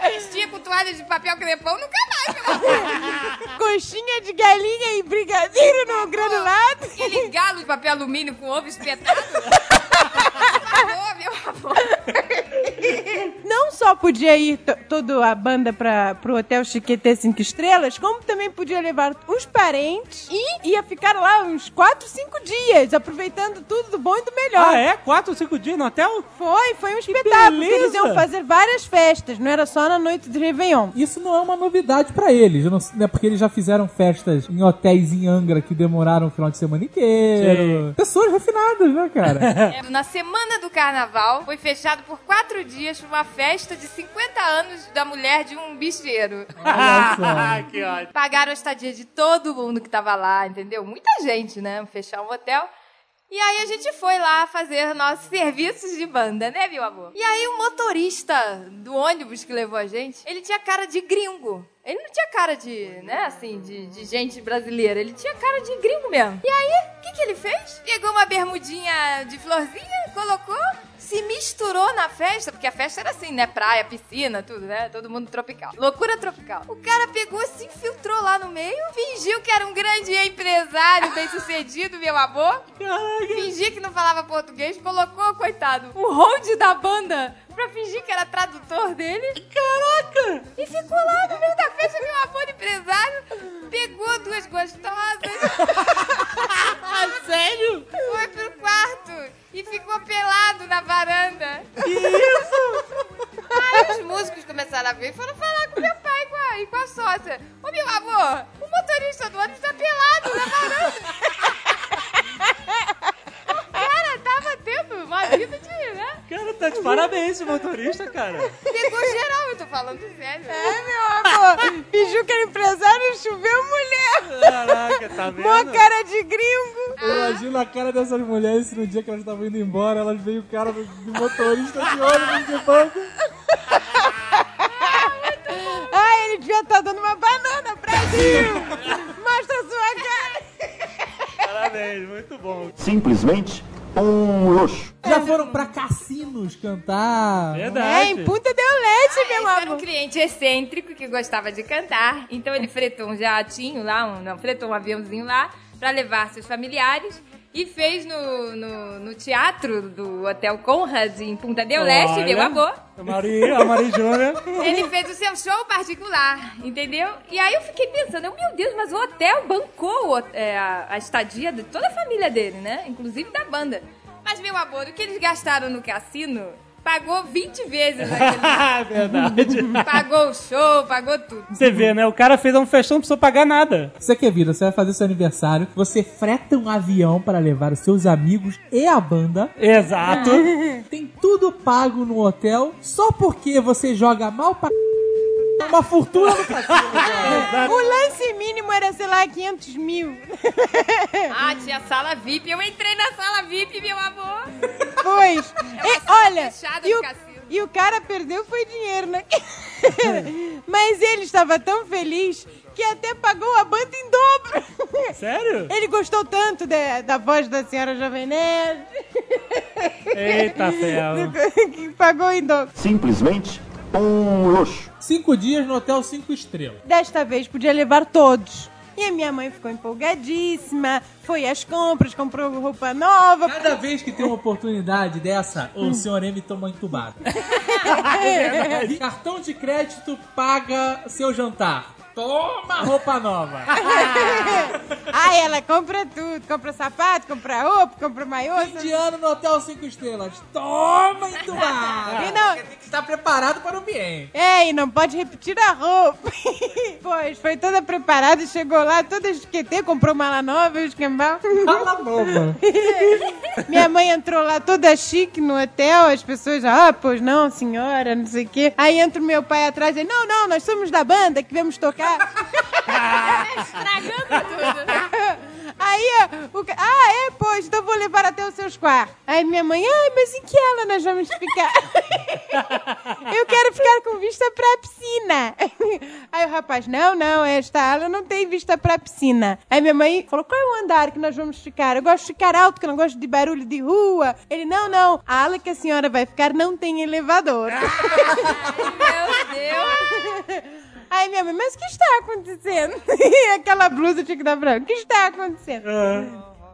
Vestia com toalha de papel crepom, nunca mais, meu amor. Coxinha de galinha e brigadeiro no granulado. Aquele galo de papel alumínio com ovo espetado. Favor, meu amor. Só podia ir to- toda a banda pra, pro Hotel Chiquetê 5 Estrelas, como também podia levar os parentes e ia ficar lá uns 4, 5 dias, aproveitando tudo do bom e do melhor. Ah, é? Quatro ou cinco dias no hotel? Foi, foi um espetáculo. que Eles iam fazer várias festas, não era só na noite de Réveillon. Isso não é uma novidade pra eles, não, né, porque eles já fizeram festas em hotéis em Angra que demoraram o final de semana inteiro. Pessoas refinadas, né, cara? É, Na semana do carnaval, foi fechado por quatro dias uma festa de 50 anos da mulher de um bicheiro. Só. que ótimo. Pagaram a estadia de todo mundo que tava lá, entendeu? Muita gente, né? Fechar um hotel. E aí a gente foi lá fazer nossos serviços de banda, né, meu amor? E aí o motorista do ônibus que levou a gente, ele tinha cara de gringo. Ele não tinha cara de, né, assim, de, de gente brasileira. Ele tinha cara de gringo mesmo. E aí, o que, que ele fez? Pegou uma bermudinha de florzinha, colocou, se misturou na festa, porque a festa era assim, né? Praia, piscina, tudo, né? Todo mundo tropical. Loucura tropical. O cara pegou, se infiltrou lá no meio, fingiu que era um grande empresário bem sucedido, meu amor. Fingia que não falava português, colocou, coitado, o hold da banda pra fingir que era tradutor dele. Caraca! E ficou lá no meio da festa, meu amor empresário. Pegou duas gostosas. Sério? Foi pro quarto e ficou pelado na varanda. Isso! Aí os músicos começaram a ver e foram falar com meu pai e com a, e com a sócia. Ô meu amor, o motorista do ônibus tá pelado na varanda. O tendo uma vida de, né? Cara, tá de parabéns esse motorista, cara. Pegou geral, eu tô falando sério. É, meu amor, fingiu que era empresário, choveu mulher. Caraca, tá vendo? Mó cara de gringo. Eu imagino a cara dessas mulheres no dia que elas estavam indo embora, elas veem o cara do, do motorista de ônibus de banco. Ah, ele devia estar dando uma banana, Brasil. Mostra sua cara. Parabéns, muito bom. Simplesmente um luxo. Já foram pra cassinos cantar. Verdade. É, em Punta del Leste, Esse meu era um amor. cliente excêntrico que gostava de cantar. Então ele fretou um jatinho lá, um, não, fretou um aviãozinho lá pra levar seus familiares. E fez no, no, no teatro do Hotel Conrad em Punta del Leste, Olha. meu amor. A Maria, a Maria Júnior. Ele fez o seu show particular, entendeu? E aí eu fiquei pensando, meu Deus, mas o hotel bancou é, a, a estadia de toda a família dele, né? Inclusive da banda. Mas, meu amor, o que eles gastaram no cassino, pagou 20 vezes aquele... Verdade. pagou o show, pagou tudo. Você vê, né? O cara fez um festão, não precisou pagar nada. Você quer vida, você vai fazer seu aniversário, você freta um avião para levar os seus amigos e a banda. Exato. Tem tudo pago no hotel, só porque você joga mal pra uma fortuna no cassino. O lance mínimo era, sei lá, 500 mil. Ah, tinha sala VIP. Eu entrei na sala VIP, meu amor. Pois. É uma E, sala olha, fechada e o, cassino. e o cara perdeu foi dinheiro, né? Mas ele estava tão feliz que até pagou a banda em dobro. Sério? Ele gostou tanto da, da voz da senhora Jovem Nerd Eita ferro. que pagou em dobro. Simplesmente um luxo. Cinco dias no hotel cinco estrelas. Desta vez podia levar todos. E a minha mãe ficou empolgadíssima, foi às compras, comprou roupa nova. Cada vez que tem uma oportunidade dessa, o senhor M toma entubado. Cartão de crédito paga seu jantar. Toma roupa nova. Aí ela compra tudo. Compra sapato, compra roupa, compra maiô. Fim de ano no Hotel 5 Estrelas. Toma, entubado. E não- Tem que estar preparado para o ambiente. É, e não pode repetir a roupa. pois, foi toda preparada, chegou lá, toda esquetê, comprou mala nova, o escambau. Fala nova. Minha mãe entrou lá toda chique no hotel, as pessoas, ah, pois não, senhora, não sei o quê. Aí entra o meu pai atrás e não, não, nós somos da banda que viemos tocar. Estragando tudo. Aí, ó, o ca- ah, é, pois, então vou levar até os seus quartos. Aí minha mãe, ai, mas em que ala nós vamos ficar? Eu quero ficar com vista pra piscina. Aí o rapaz, não, não, esta ala não tem vista pra piscina. Aí minha mãe falou, qual é o andar que nós vamos ficar? Eu gosto de ficar alto, que eu não gosto de barulho de rua. Ele, não, não, a ala que a senhora vai ficar não tem elevador. Meu Deus. Aí minha mãe, mas o que está acontecendo? Aquela blusa tinha que dar pra ela. O que está acontecendo?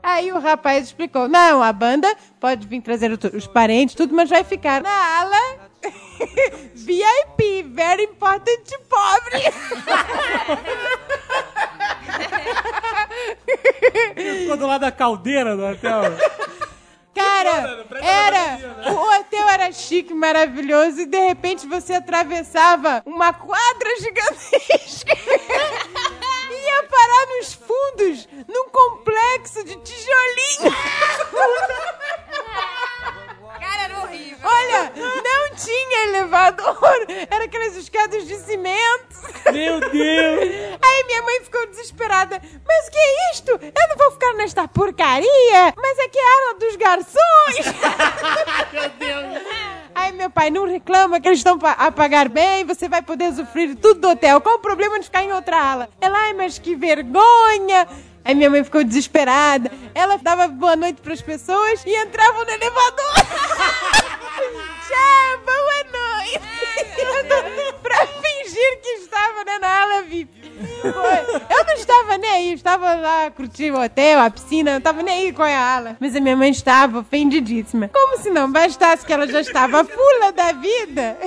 Aí o rapaz explicou: não, a banda pode vir trazer os parentes, tudo, mas vai ficar na ala VIP, very important pobre. Ficou do lado da caldeira do hotel. Cara, era. O hotel era chique, maravilhoso, e de repente você atravessava uma quadra gigantesca. e ia parar nos fundos, num complexo de tijolinho. Cara, era horrível. Olha, não tinha elevador. Era aquelas escadas de cimento. Meu Deus! Aí minha mãe ficou desesperada. Mas o que é isto? Eu não vou ficar nesta porcaria. Mas é que é a ala dos garçons. Meu Deus! Aí meu pai não reclama que eles estão a pagar bem, você vai poder usufruir tudo do hotel. Qual o problema de ficar em outra ala? Ela, ai, mas que vergonha! Aí minha mãe ficou desesperada. Ela dava boa noite pras pessoas e entrava no elevador. Tchau, boa noite! pra fingir que estava né, na ala VIP. Eu não estava nem aí, estava lá curtindo o hotel, a piscina, não estava nem aí com a ala. Mas a minha mãe estava ofendidíssima. Como se não bastasse que ela já estava fula da vida.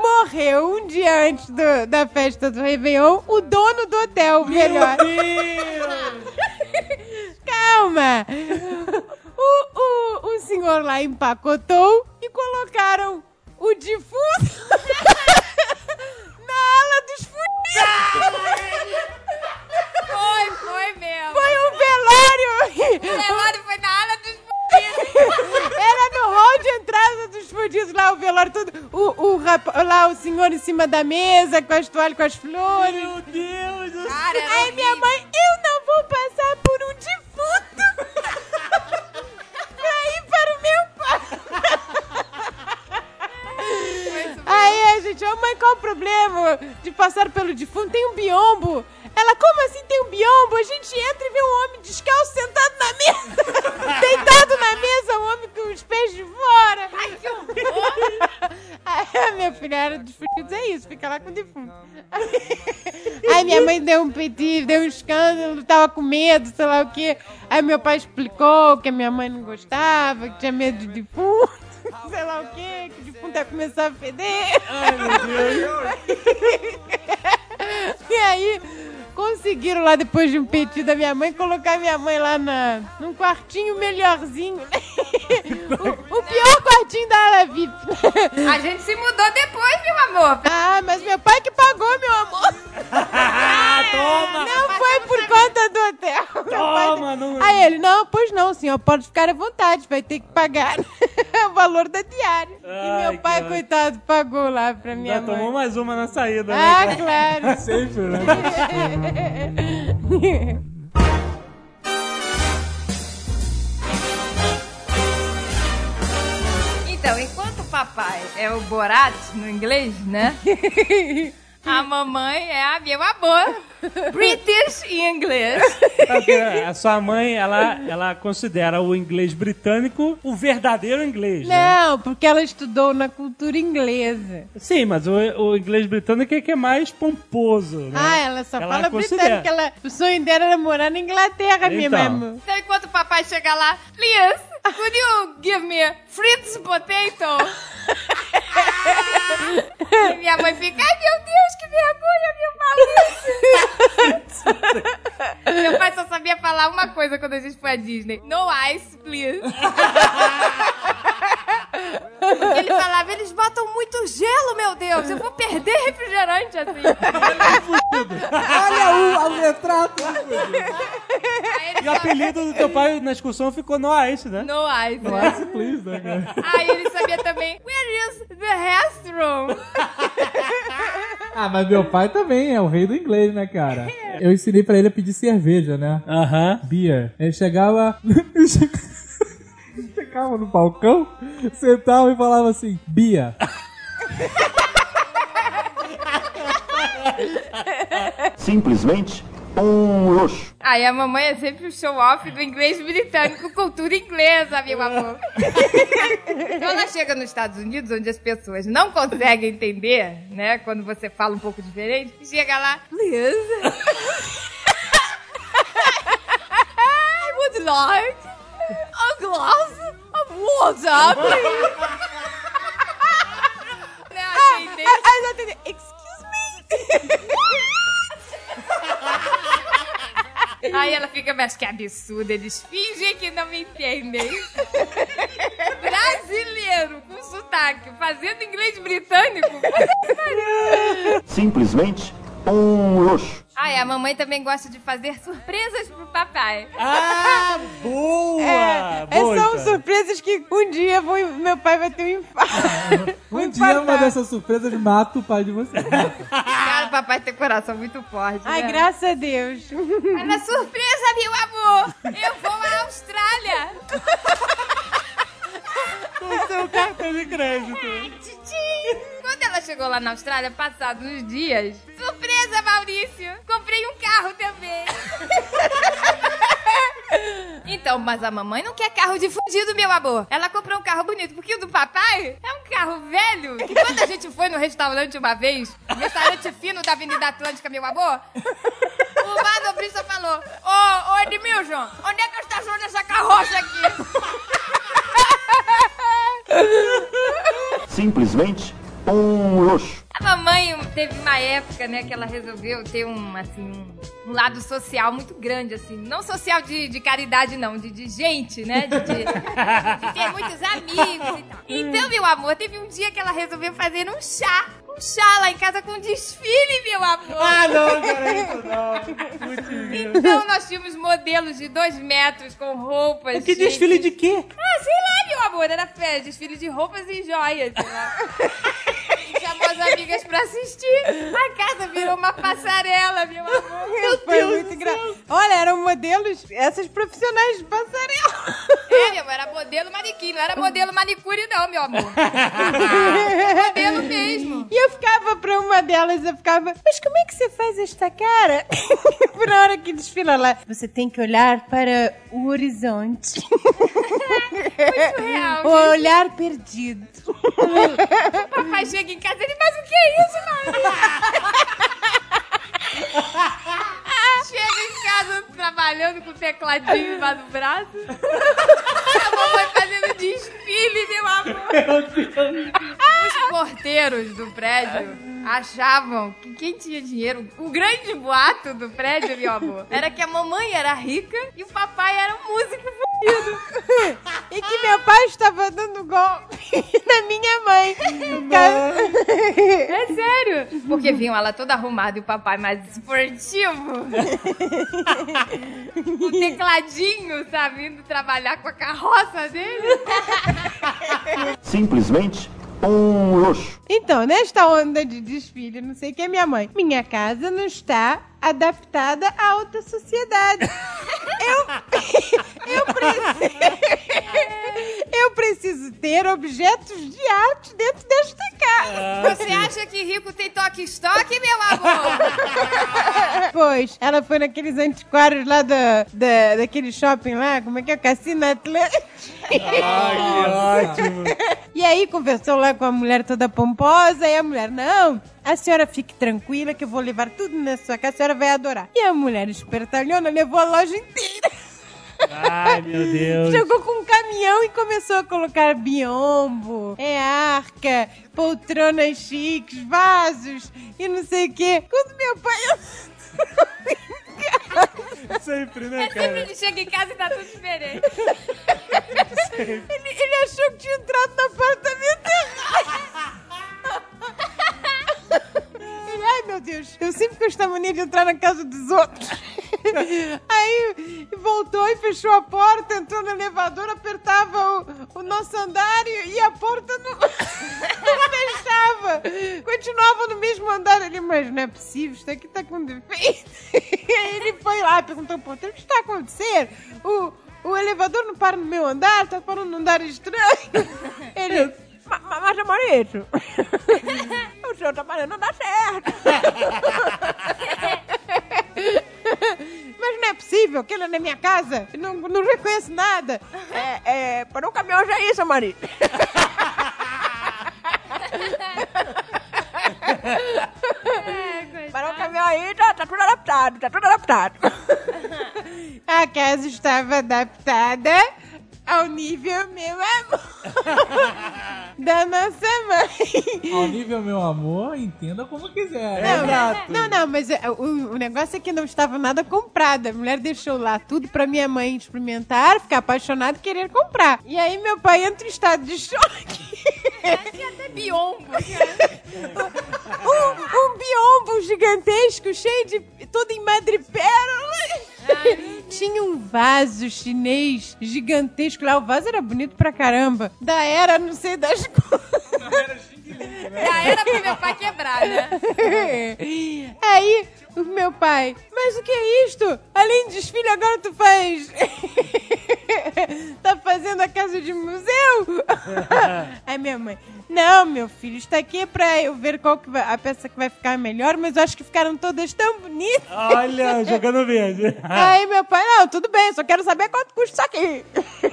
Morreu um dia antes do- da festa do Réveillon o dono do hotel, melhor. Calma! O, o, o senhor lá empacotou e colocaram o defunto na ala dos fudidos! Foi, foi mesmo. Foi um velório! O velório foi na ala dos. Era no hall de entrada dos fudidos lá, o velório todo. O, o rapa- lá, o senhor em cima da mesa, com as toalhas, com as flores. Meu Deus do céu! Aí minha mãe, eu não vou passar por um defunto pra ir para o meu pai. Aí a gente, ô mãe, qual o problema de passar pelo defunto? Tem um biombo. Ela, como assim tem um biombo? A gente entra e vê um homem descalço sentado na mesa. Deitado na mesa, um homem com os pés de fora. Ai, que horror. Era dos fudidos, é isso, fica lá com o defunto. Aí minha mãe deu um piti, deu um escândalo, tava com medo, sei lá o quê. Aí meu pai explicou que a minha mãe não gostava, que tinha medo de defunto, sei lá o quê, que o defunto ia começar a feder. Ai, meu Deus! E aí, conseguiram lá, depois de um pedido da minha mãe, colocar minha mãe lá na, num quartinho melhorzinho. o, o pior quartinho da ala VIP. A gente se mudou depois, meu amor. ah, mas meu pai que pagou, meu amor. Ah, toma! Não foi por conta do hotel. Toma, não... Aí ele, não, pois não, senhor, pode ficar à vontade, vai ter que pagar o valor da diária. e Ai, meu pai, cara. coitado, pagou lá pra minha Já mãe. tomou mais uma na saída, né? Ah, claro. Sempre, né? Então, enquanto o papai é o Borat no inglês, né? A mamãe é a meu amor. British em inglês. A sua mãe, ela, ela considera o inglês britânico o verdadeiro inglês, né? Não, porque ela estudou na cultura inglesa. Sim, mas o, o inglês britânico é que é mais pomposo, né? Ah, ela só Ela fala considera. britânica. Ela, o sonho dela era morar na Inglaterra, minha Então. mesmo. Então, enquanto o papai chega lá, please, could you give me frites potato? e minha mãe fica, ai meu Deus, que vergonha, meu meu pai só sabia falar uma coisa quando a gente foi à Disney: No ice, please. Porque ele falava, eles botam muito gelo, meu Deus. Eu vou perder refrigerante assim. Olha o, o retrato. E o apelido do teu pai na excursão ficou No Ice, né? No Ice. No é. Ice, please, né. Aí ele sabia também, where is the ah, mas meu pai também é o rei do inglês, né, cara? Eu ensinei pra ele a pedir cerveja, né? Aham. Beer. Ele chegava. ele chegava- chegava no balcão, sentava e falava assim: Bia. Simplesmente um luxo. Aí a mamãe é sempre o show-off do inglês britânico, cultura inglesa, meu amor. Então ela chega nos Estados Unidos, onde as pessoas não conseguem entender, né? Quando você fala um pouco diferente, chega lá, please. I would like a glass of water, please. Assim, Aí ela entendeu. Excuse me. Aí ela fica, mas que absurdo, eles fingem que não me entendem. Brasileiro, com sotaque, fazendo inglês britânico. Simplesmente um luxo. Ah, e a mamãe também gosta de fazer surpresas pro papai. Ah, boa! É, boa, são Vitória. surpresas que um dia vou- meu pai vai ter um infarto. Um dia uma dessas surpresas mata o pai de vocês. Cara, o papai tem coração muito forte. Ai, né? graças a Deus. Olha, surpresa, meu amor! Eu vou à Austrália! Com seu cartão de crédito. Tchim! Quando ela chegou lá na Austrália, passados uns dias, surpresa, Maurício! Comprei um carro também! Então, mas a mamãe não quer carro de fudido, meu amor. Ela comprou um carro bonito, porque o do papai é um carro velho. E quando a gente foi no restaurante uma vez, restaurante fino da Avenida Atlântica, meu amor, o manobrista falou: Ô, ô Edmilson, onde é que eu estaciono essa carroça aqui? Simplesmente um luxo. A mamãe teve uma época, né, que ela resolveu ter um, assim, um, um lado social muito grande, assim. Não social de, de caridade, não, de, de gente, né? De, de- de ter muitos amigos e tal. Então, meu amor, teve um dia que ela resolveu fazer um chá. Um chá lá em casa com desfile, meu amor. Ah, não, cara, isso não. Grila. Então, nós tínhamos modelos de dois metros com roupas. Que chiques. desfile de quê? Ah, sei lá, era fé, desfile de roupas e joias, sei lá. E Chamou as amigas pra assistir. A casa virou uma passarela, meu amor. Meu Foi muito engraçado. Olha, eram modelos, essas profissionais de passarela. É, meu amor, era modelo manequim, não era modelo manicure, não, meu amor. modelo mesmo. E eu ficava pra uma delas, eu ficava, mas como é que você faz esta cara? Por hora que desfila lá. Você tem que olhar para o horizonte. Muito real, O olhar perdido. O papai chega em casa e ele, mas o que é isso, Maria? Chega em casa trabalhando com o tecladinho embaixo do braço. A mamãe fazendo desfile, meu amor. Os porteiros do prédio achavam que quem tinha dinheiro, o grande boato do prédio, meu amor, era que a mamãe era rica e o papai era um músico fudido. E que meu pai estava dando golpe na minha mãe. É sério? Porque viam ela toda arrumada e o papai mais esportivo. Com tecladinho, sabe? Indo trabalhar com a carroça dele. Simplesmente um luxo. Então, nesta onda de desfile, não sei o que é minha mãe. Minha casa não está adaptada à alta sociedade. Eu, eu, preciso, eu preciso ter objetos de arte dentro desta casa. Você acha que rico tem toque-estoque, meu amor? Pois, ela foi naqueles antiquários lá da, da, daquele shopping lá, como é que é? Cassino Atlântico. Ai, que ótimo. E aí conversou lá com a mulher toda pomposa, e a mulher, não, a senhora fique tranquila que eu vou levar tudo na sua casa, a senhora vai adorar. E a mulher espertalhona levou a loja inteira. Ai, meu Deus. Chegou com um caminhão e começou a colocar biombo, é arca, poltronas chiques, vasos e não sei o quê. Quando meu pai... Sempre, né, É sempre cara? ele chega em casa e tá tudo diferente. Ele, ele achou que tinha entrado no apartamento errado. Ele, ai meu Deus, eu sempre esta mania de entrar na casa dos outros. Aí voltou e fechou a porta, entrou no elevador, apertava o, o nosso andar e, e a porta não, não fechava. Continuava no mesmo andar. Ele, mas não é possível, isso aqui tá com defeito. Ele foi lá e perguntou, pô, o que está a acontecer? O, o elevador não para no meu andar, tá parando num andar estranho. Ele, "Ma- ma- mas amor, isso. o seu trabalho não dá certo. Mas não é possível que ele na minha casa não, não reconhece nada. É, é, para um caminhão já é isso, marido. Para um caminhão aí, tá, tá tudo adaptado, tá tudo adaptado. A casa estava adaptada ao nível meu amor da nossa mãe. Ao nível, meu amor, entenda como quiser. É, né? Exato. Não, não, mas é, o, o negócio é que não estava nada comprado. A mulher deixou lá tudo pra minha mãe experimentar, ficar apaixonada e querer comprar. E aí meu pai entra em estado de choque. Tinha até biombo. um, um biombo gigantesco, cheio de. todo em madrepérola. Tinha um vaso chinês gigantesco lá. O vaso era bonito pra caramba. Da era, não sei das coisas. Já era pro meu pai quebrar, né? Aí, o meu pai, mas o que é isto? Além de desfile, agora tu faz. tá fazendo a casa de museu? Aí minha mãe, não, meu filho, isso aqui é pra eu ver qual que vai, a peça que vai ficar melhor, mas eu acho que ficaram todas tão bonitas. Olha, jogando verde. Aí meu pai, não, tudo bem, só quero saber quanto custa isso aqui.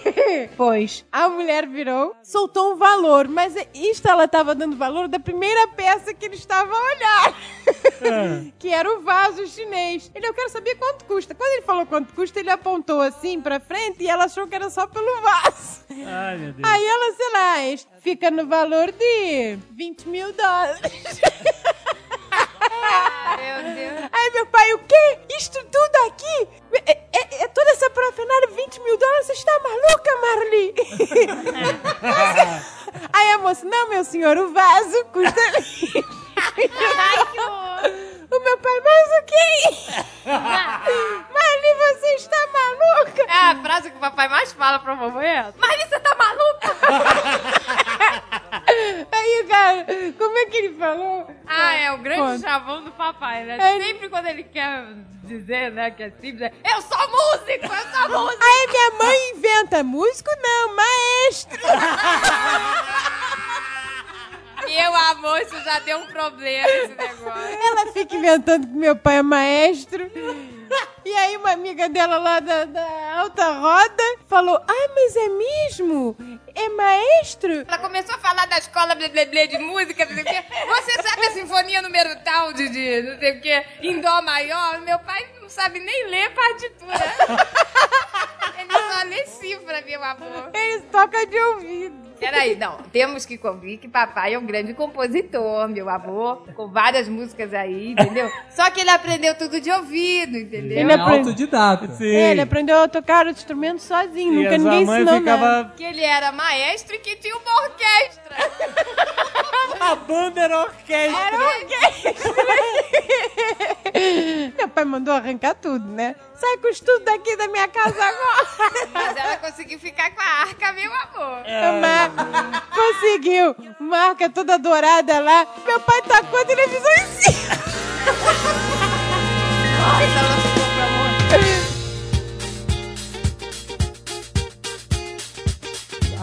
pois, a mulher virou, soltou um valor, mas isto ela tava dando valor da primeira peça que ele estava a olhar. que era o vaso chinês. Ele, eu quero saber quanto custa. Quando ele falou quanto custa, ele apontou assim pra frente e ela achou que era só pelo vaso. Ai, meu Deus. Aí ela, sei lá, fica no valor de 20 mil dólares. Meu Deus. Aí meu pai, o quê? Isto tudo aqui? É, é- é toda essa parafernália, 20 mil dólares? Você está maluca, Marli? Aí a moça, não, meu senhor, o vaso custa... Ai, que horror. o meu pai, mas o que? Marli, você está maluca? É a frase que o papai mais fala pra mamãe é essa. Mas você tá maluca? Aí o cara, como é que ele falou? Ah, é o grande Conta. chavão do papai, né? É. Sempre quando ele quer dizer, né, que é simples, é Eu sou músico, eu sou músico. Aí minha mãe inventa, músico não, maestro. Meu amor, isso já deu um problema, esse negócio. Ela fica inventando que meu pai é maestro. E aí uma amiga dela lá da, da alta roda falou, ah, mas é mesmo? É maestro? Ela começou a falar da escola de música, não sei o quê. Você sabe a sinfonia número tal de, de não sei o quê, em dó maior? Meu pai não sabe nem ler partitura. Ele só lê cifra, meu amor. Eles tocam de ouvido. Peraí, não. Temos que convir que papai é um grande compositor, meu amor. Com várias músicas aí, entendeu? Só que ele aprendeu tudo de ouvido, entendeu? Ele é aprende- autodidata. Sim. Ele aprendeu a tocar o instrumento sozinho, e nunca ninguém mãe ensinou ficava... nada. Que ele era maestro e que tinha uma orquestra. A banda era orquestra. Era orquestra. Meu pai mandou arrancar tudo, né? Sai com isso tudo daqui da minha casa agora. Mas ela conseguiu ficar com a arca, meu amor. Mas conseguiu. Marca toda dourada lá. Meu pai tacou a televisão em cima. Nossa, ela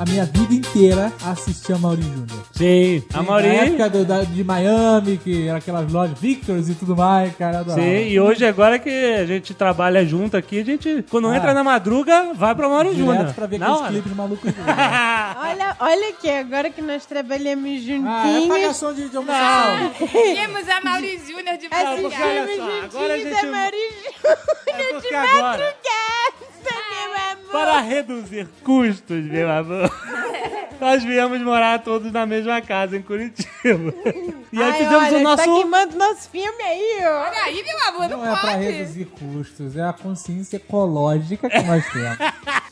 A minha vida inteira assisti a Mauri Júnior. Sim. A Na Mauri... época do- da- de Miami, que era aquelas lojas Victors e tudo mais, cara. Sim, e hoje agora que a gente trabalha junto aqui, a gente, quando Ah. entra na madruga, vai pra Mauro Júnior. Pra ver Na aqueles hora. clipes malucos. Olha, olha aqui, agora que nós trabalhamos ah, é juntinhos. pagação de, de almoço. Tínhamos a Mauri Júnior de É madrugada. Assistimos a juntinhos gente- a Mari É Júnior porque de agora, madrugada. Para reduzir custos, meu amor, nós viemos morar todos na mesma casa em Curitiba. E aí Ai, fizemos olha, o nosso. tá queimando nosso filme aí, ó. Olha aí, meu amor, não, Não é pra pode. reduzir custos, é a consciência ecológica que nós temos.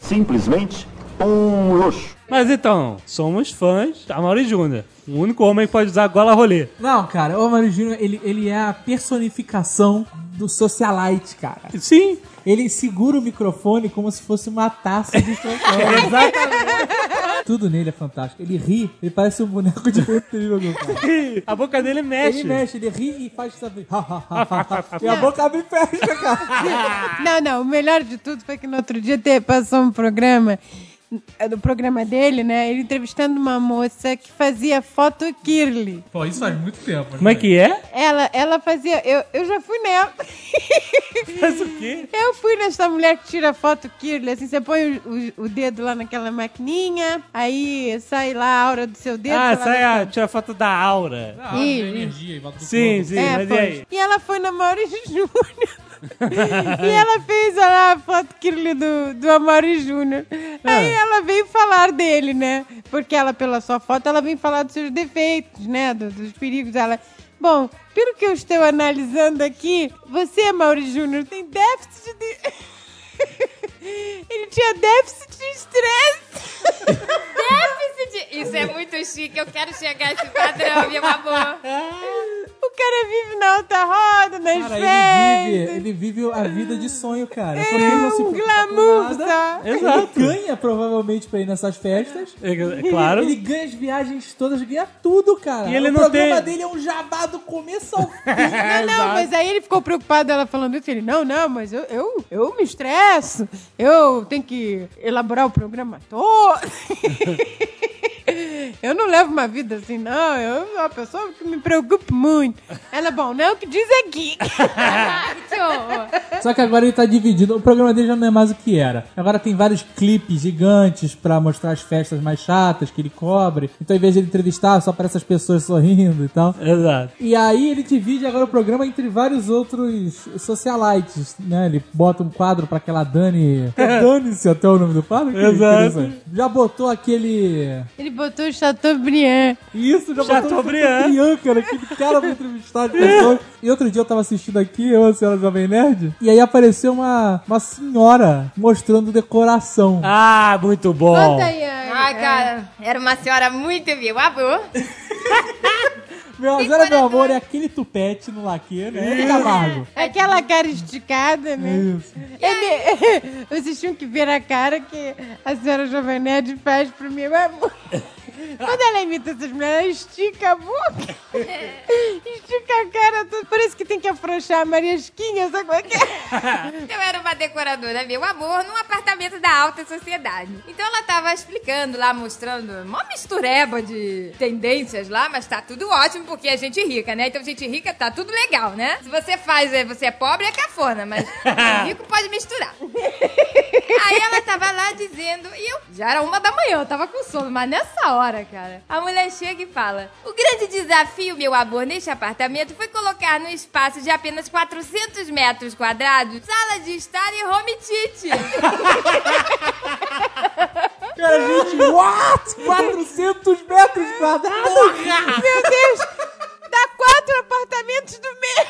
Simplesmente um luxo. Mas então, somos fãs da Mauri Júnior. O único homem que pode usar gola rolê. Não, cara, o Mário Júnior, ele, ele é a personificação do socialite, cara. Sim, Ele segura o microfone como se fosse uma taça de champanhe. exatamente. Tudo nele é fantástico. Ele ri, ele parece um boneco de ventrílogo, cara. A boca dele mexe. Ele mexe, ele ri e faz saber. e a boca abre e fecha, cara. Não, não, o melhor de tudo foi que no outro dia te- passou um programa, do programa dele, né? Ele entrevistando uma moça que fazia foto Kirli. Pô, isso faz muito tempo. Como é que é? Ela, ela fazia. Eu, eu já fui nela. Faz o quê? Eu fui nessa mulher que tira foto Kirli. Assim, você põe o, o- o dedo lá naquela maquininha, aí sai lá a aura do seu dedo. Ah, sai a, tira a foto da aura. Ah, Ih, energia em volta do Sim, corpo. sim, É, mas e aí? E ela foi na Mauri Júnior. e ela fez olha a foto Kirli do, do Amaury Júnior. Aí ela veio falar dele, né? Porque ela, pela sua foto, ela vem falar dos seus defeitos, né? Do- dos perigos. Ela. Bom, pelo que eu estou analisando aqui, você, Amaury Júnior, tem déficit de. Ele tinha déficit de estresse. Déficit. Isso é muito chique. Eu quero chegar a esse padrão, meu amor. O cara vive na alta roda, nas Cara, ele festas. vive, ele vive a vida de sonho, cara. Porque ele não se um glamour, nada. tá? Exato. Ele ganha provavelmente pra ir nessas festas. É, é claro. Ele ganha as viagens todas, ganha tudo, cara. E ele o não programa tem- dele é um jabá do começo ao fim. Não, não, mas aí ele ficou preocupado, ela falando isso. Ele, não, não, mas eu, eu, eu me estresso. Eu tenho que elaborar o programa todo. Eu não levo uma vida assim, não. Eu sou uma pessoa que me preocupa muito. Ela, bom, não é o que diz aqui. Horror. Só que agora ele tá dividido. O programa dele já não é mais o que era. Agora tem vários clipes gigantes pra mostrar as festas mais chatas que ele cobre. Então, em vez de ele entrevistar, só aparece as pessoas sorrindo e tal. Exato. E aí ele divide agora o programa entre vários outros socialites, né? Ele bota um quadro pra aquela Dani... É Dane-se até o nome do quadro? Que Exato. Já botou aquele... Ele botou o Chateaubriand. Isso, já Chateaubriand. Chateaubriand, cara. Aquele cara pra entrevistar as pessoas. E outro dia eu tava assistindo aqui, eu, a senhora Jovem Nerd, e aí apareceu uma, uma senhora mostrando decoração. Ah, muito bom. Conta aí. ai, Ai, cara, era uma senhora muito meu amor. Meu, a senhora, meu amor, é aquele tupete no laque, né? É Camargo. Aquela cara esticada, né? Isso. Ele... Vocês tinham que ver a cara que a senhora Jovem Nerd faz pro meu amor. Quando ela imita essas mulheres, ela estica a boca. estica a cara toda. Parece que tem que afrouxar a Mariasquinha, sabe como é que é? Eu era uma decoradora, meu amor, num apartamento da alta sociedade. Então ela tava explicando lá, mostrando uma mistureba de tendências lá, mas tá tudo ótimo porque é gente rica, né? Então gente rica tá tudo legal, né? Se você faz, é, você é pobre, é cafona, mas rico pode misturar. Aí ela tava lá dizendo, e eu já era uma da manhã, eu tava com sono, mas nessa hora, cara, a mulher chega e fala: O grande desafio, meu amor, neste apartamento foi colocar num espaço de apenas 400 metros quadrados sala de estar e home tite. Cara, gente, what? 400 metros quadrados? Meu Deus! Dá quatro apartamentos do meu!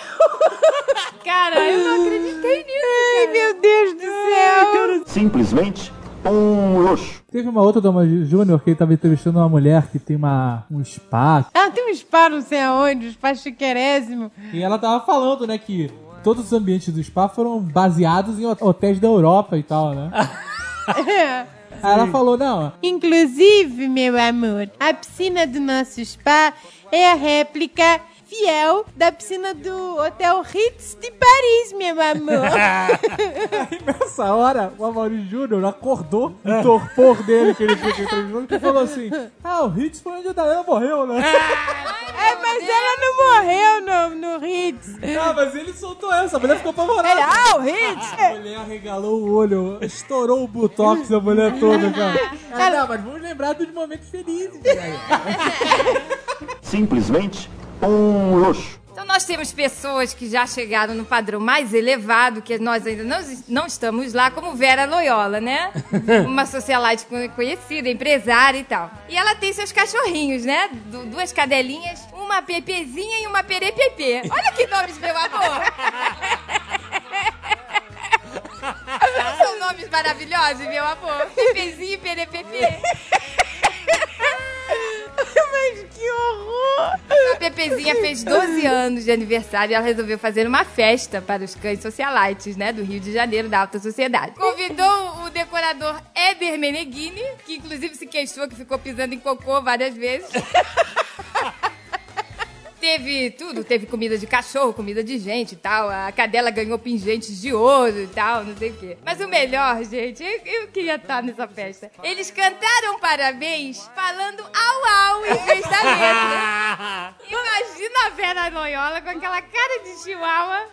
Cara, eu não acreditei nisso. Ai, meu Deus do céu! Simplesmente um. Teve uma outra Doma Júnior que ele tava entrevistando uma mulher que tem uma, um spa. Ah, tem um spa não sei aonde, um spa chiquerésimo. E ela tava falando, né, que todos os ambientes do spa foram baseados em hotéis da Europa e tal, né? Aí ela falou, não, Inclusive, meu amor, a piscina do nosso spa é a réplica fiel da piscina do Hotel Ritz de Paris, meu amor. Aí nessa hora, o Amaury Júnior acordou do torpor dele que ele tinha que entrevistar e falou assim: Ah, o Hits foi onde a Diana morreu, né? é, mas ela não morreu no, no Ritz. ah, mas ele soltou essa, a mulher ficou apavorada. Ele, ah, o Ritz! A mulher arregalou o olho, estourou o botox da mulher toda, cara. Ah, não, mas vamos lembrar dos momentos felizes, cara. Simplesmente um luxo. Então nós temos pessoas que já chegaram no padrão mais elevado, que nós ainda não, não estamos lá, como Vera Loyola, né? Uma socialite co- conhecida, empresária e tal. E ela tem seus cachorrinhos, né? Du- duas cadelinhas, uma pepezinha e uma perepepe. Olha que nomes, meu amor! São nomes maravilhosos, meu amor? Pepezinho e perepepe. Mas que horror! A Pepezinha fez 12 anos de aniversário e ela resolveu fazer uma festa para os cães socialites, né, do Rio de Janeiro, da alta sociedade. Convidou o decorador Eber Meneghini, que inclusive se queixou que ficou pisando em cocô várias vezes. Teve tudo, teve comida de cachorro, comida de gente e tal. A cadela ganhou pingentes de ouro e tal, não sei o quê. Mas o melhor, gente, eu, eu queria estar nessa festa. Eles cantaram parabéns falando au au em vez da letra. Imagina a Vera Noiola com aquela cara de chihuahua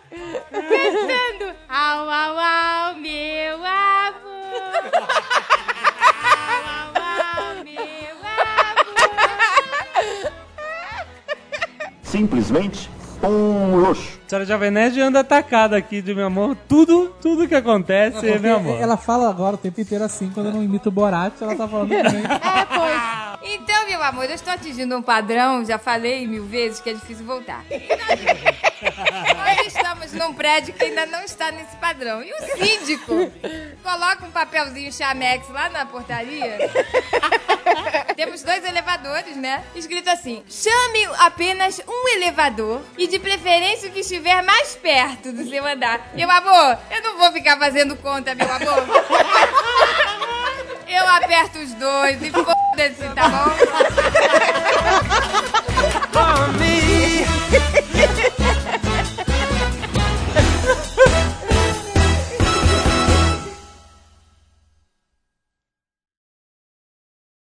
cantando au au au, meu amor. Au au au, meu Simplesmente um luxo. A senhora Jovem Nerd anda atacada aqui de meu amor. Tudo, tudo que acontece é meu amor. Ela fala agora o tempo inteiro assim, quando eu não imito o Borat, ela tá falando também. É, pois. Então, meu amor, eu estou atingindo um padrão, já falei mil vezes que é difícil voltar. Nós estamos num prédio que ainda não está nesse padrão. E o síndico coloca um papelzinho Chamex lá na portaria. Temos dois elevadores, né? Escrito assim: chame apenas um elevador e de preferência o que estiver mais perto do seu andar. Meu amor, eu não vou ficar fazendo conta, meu amor. Eu aperto os dois e foda-se, tá bom?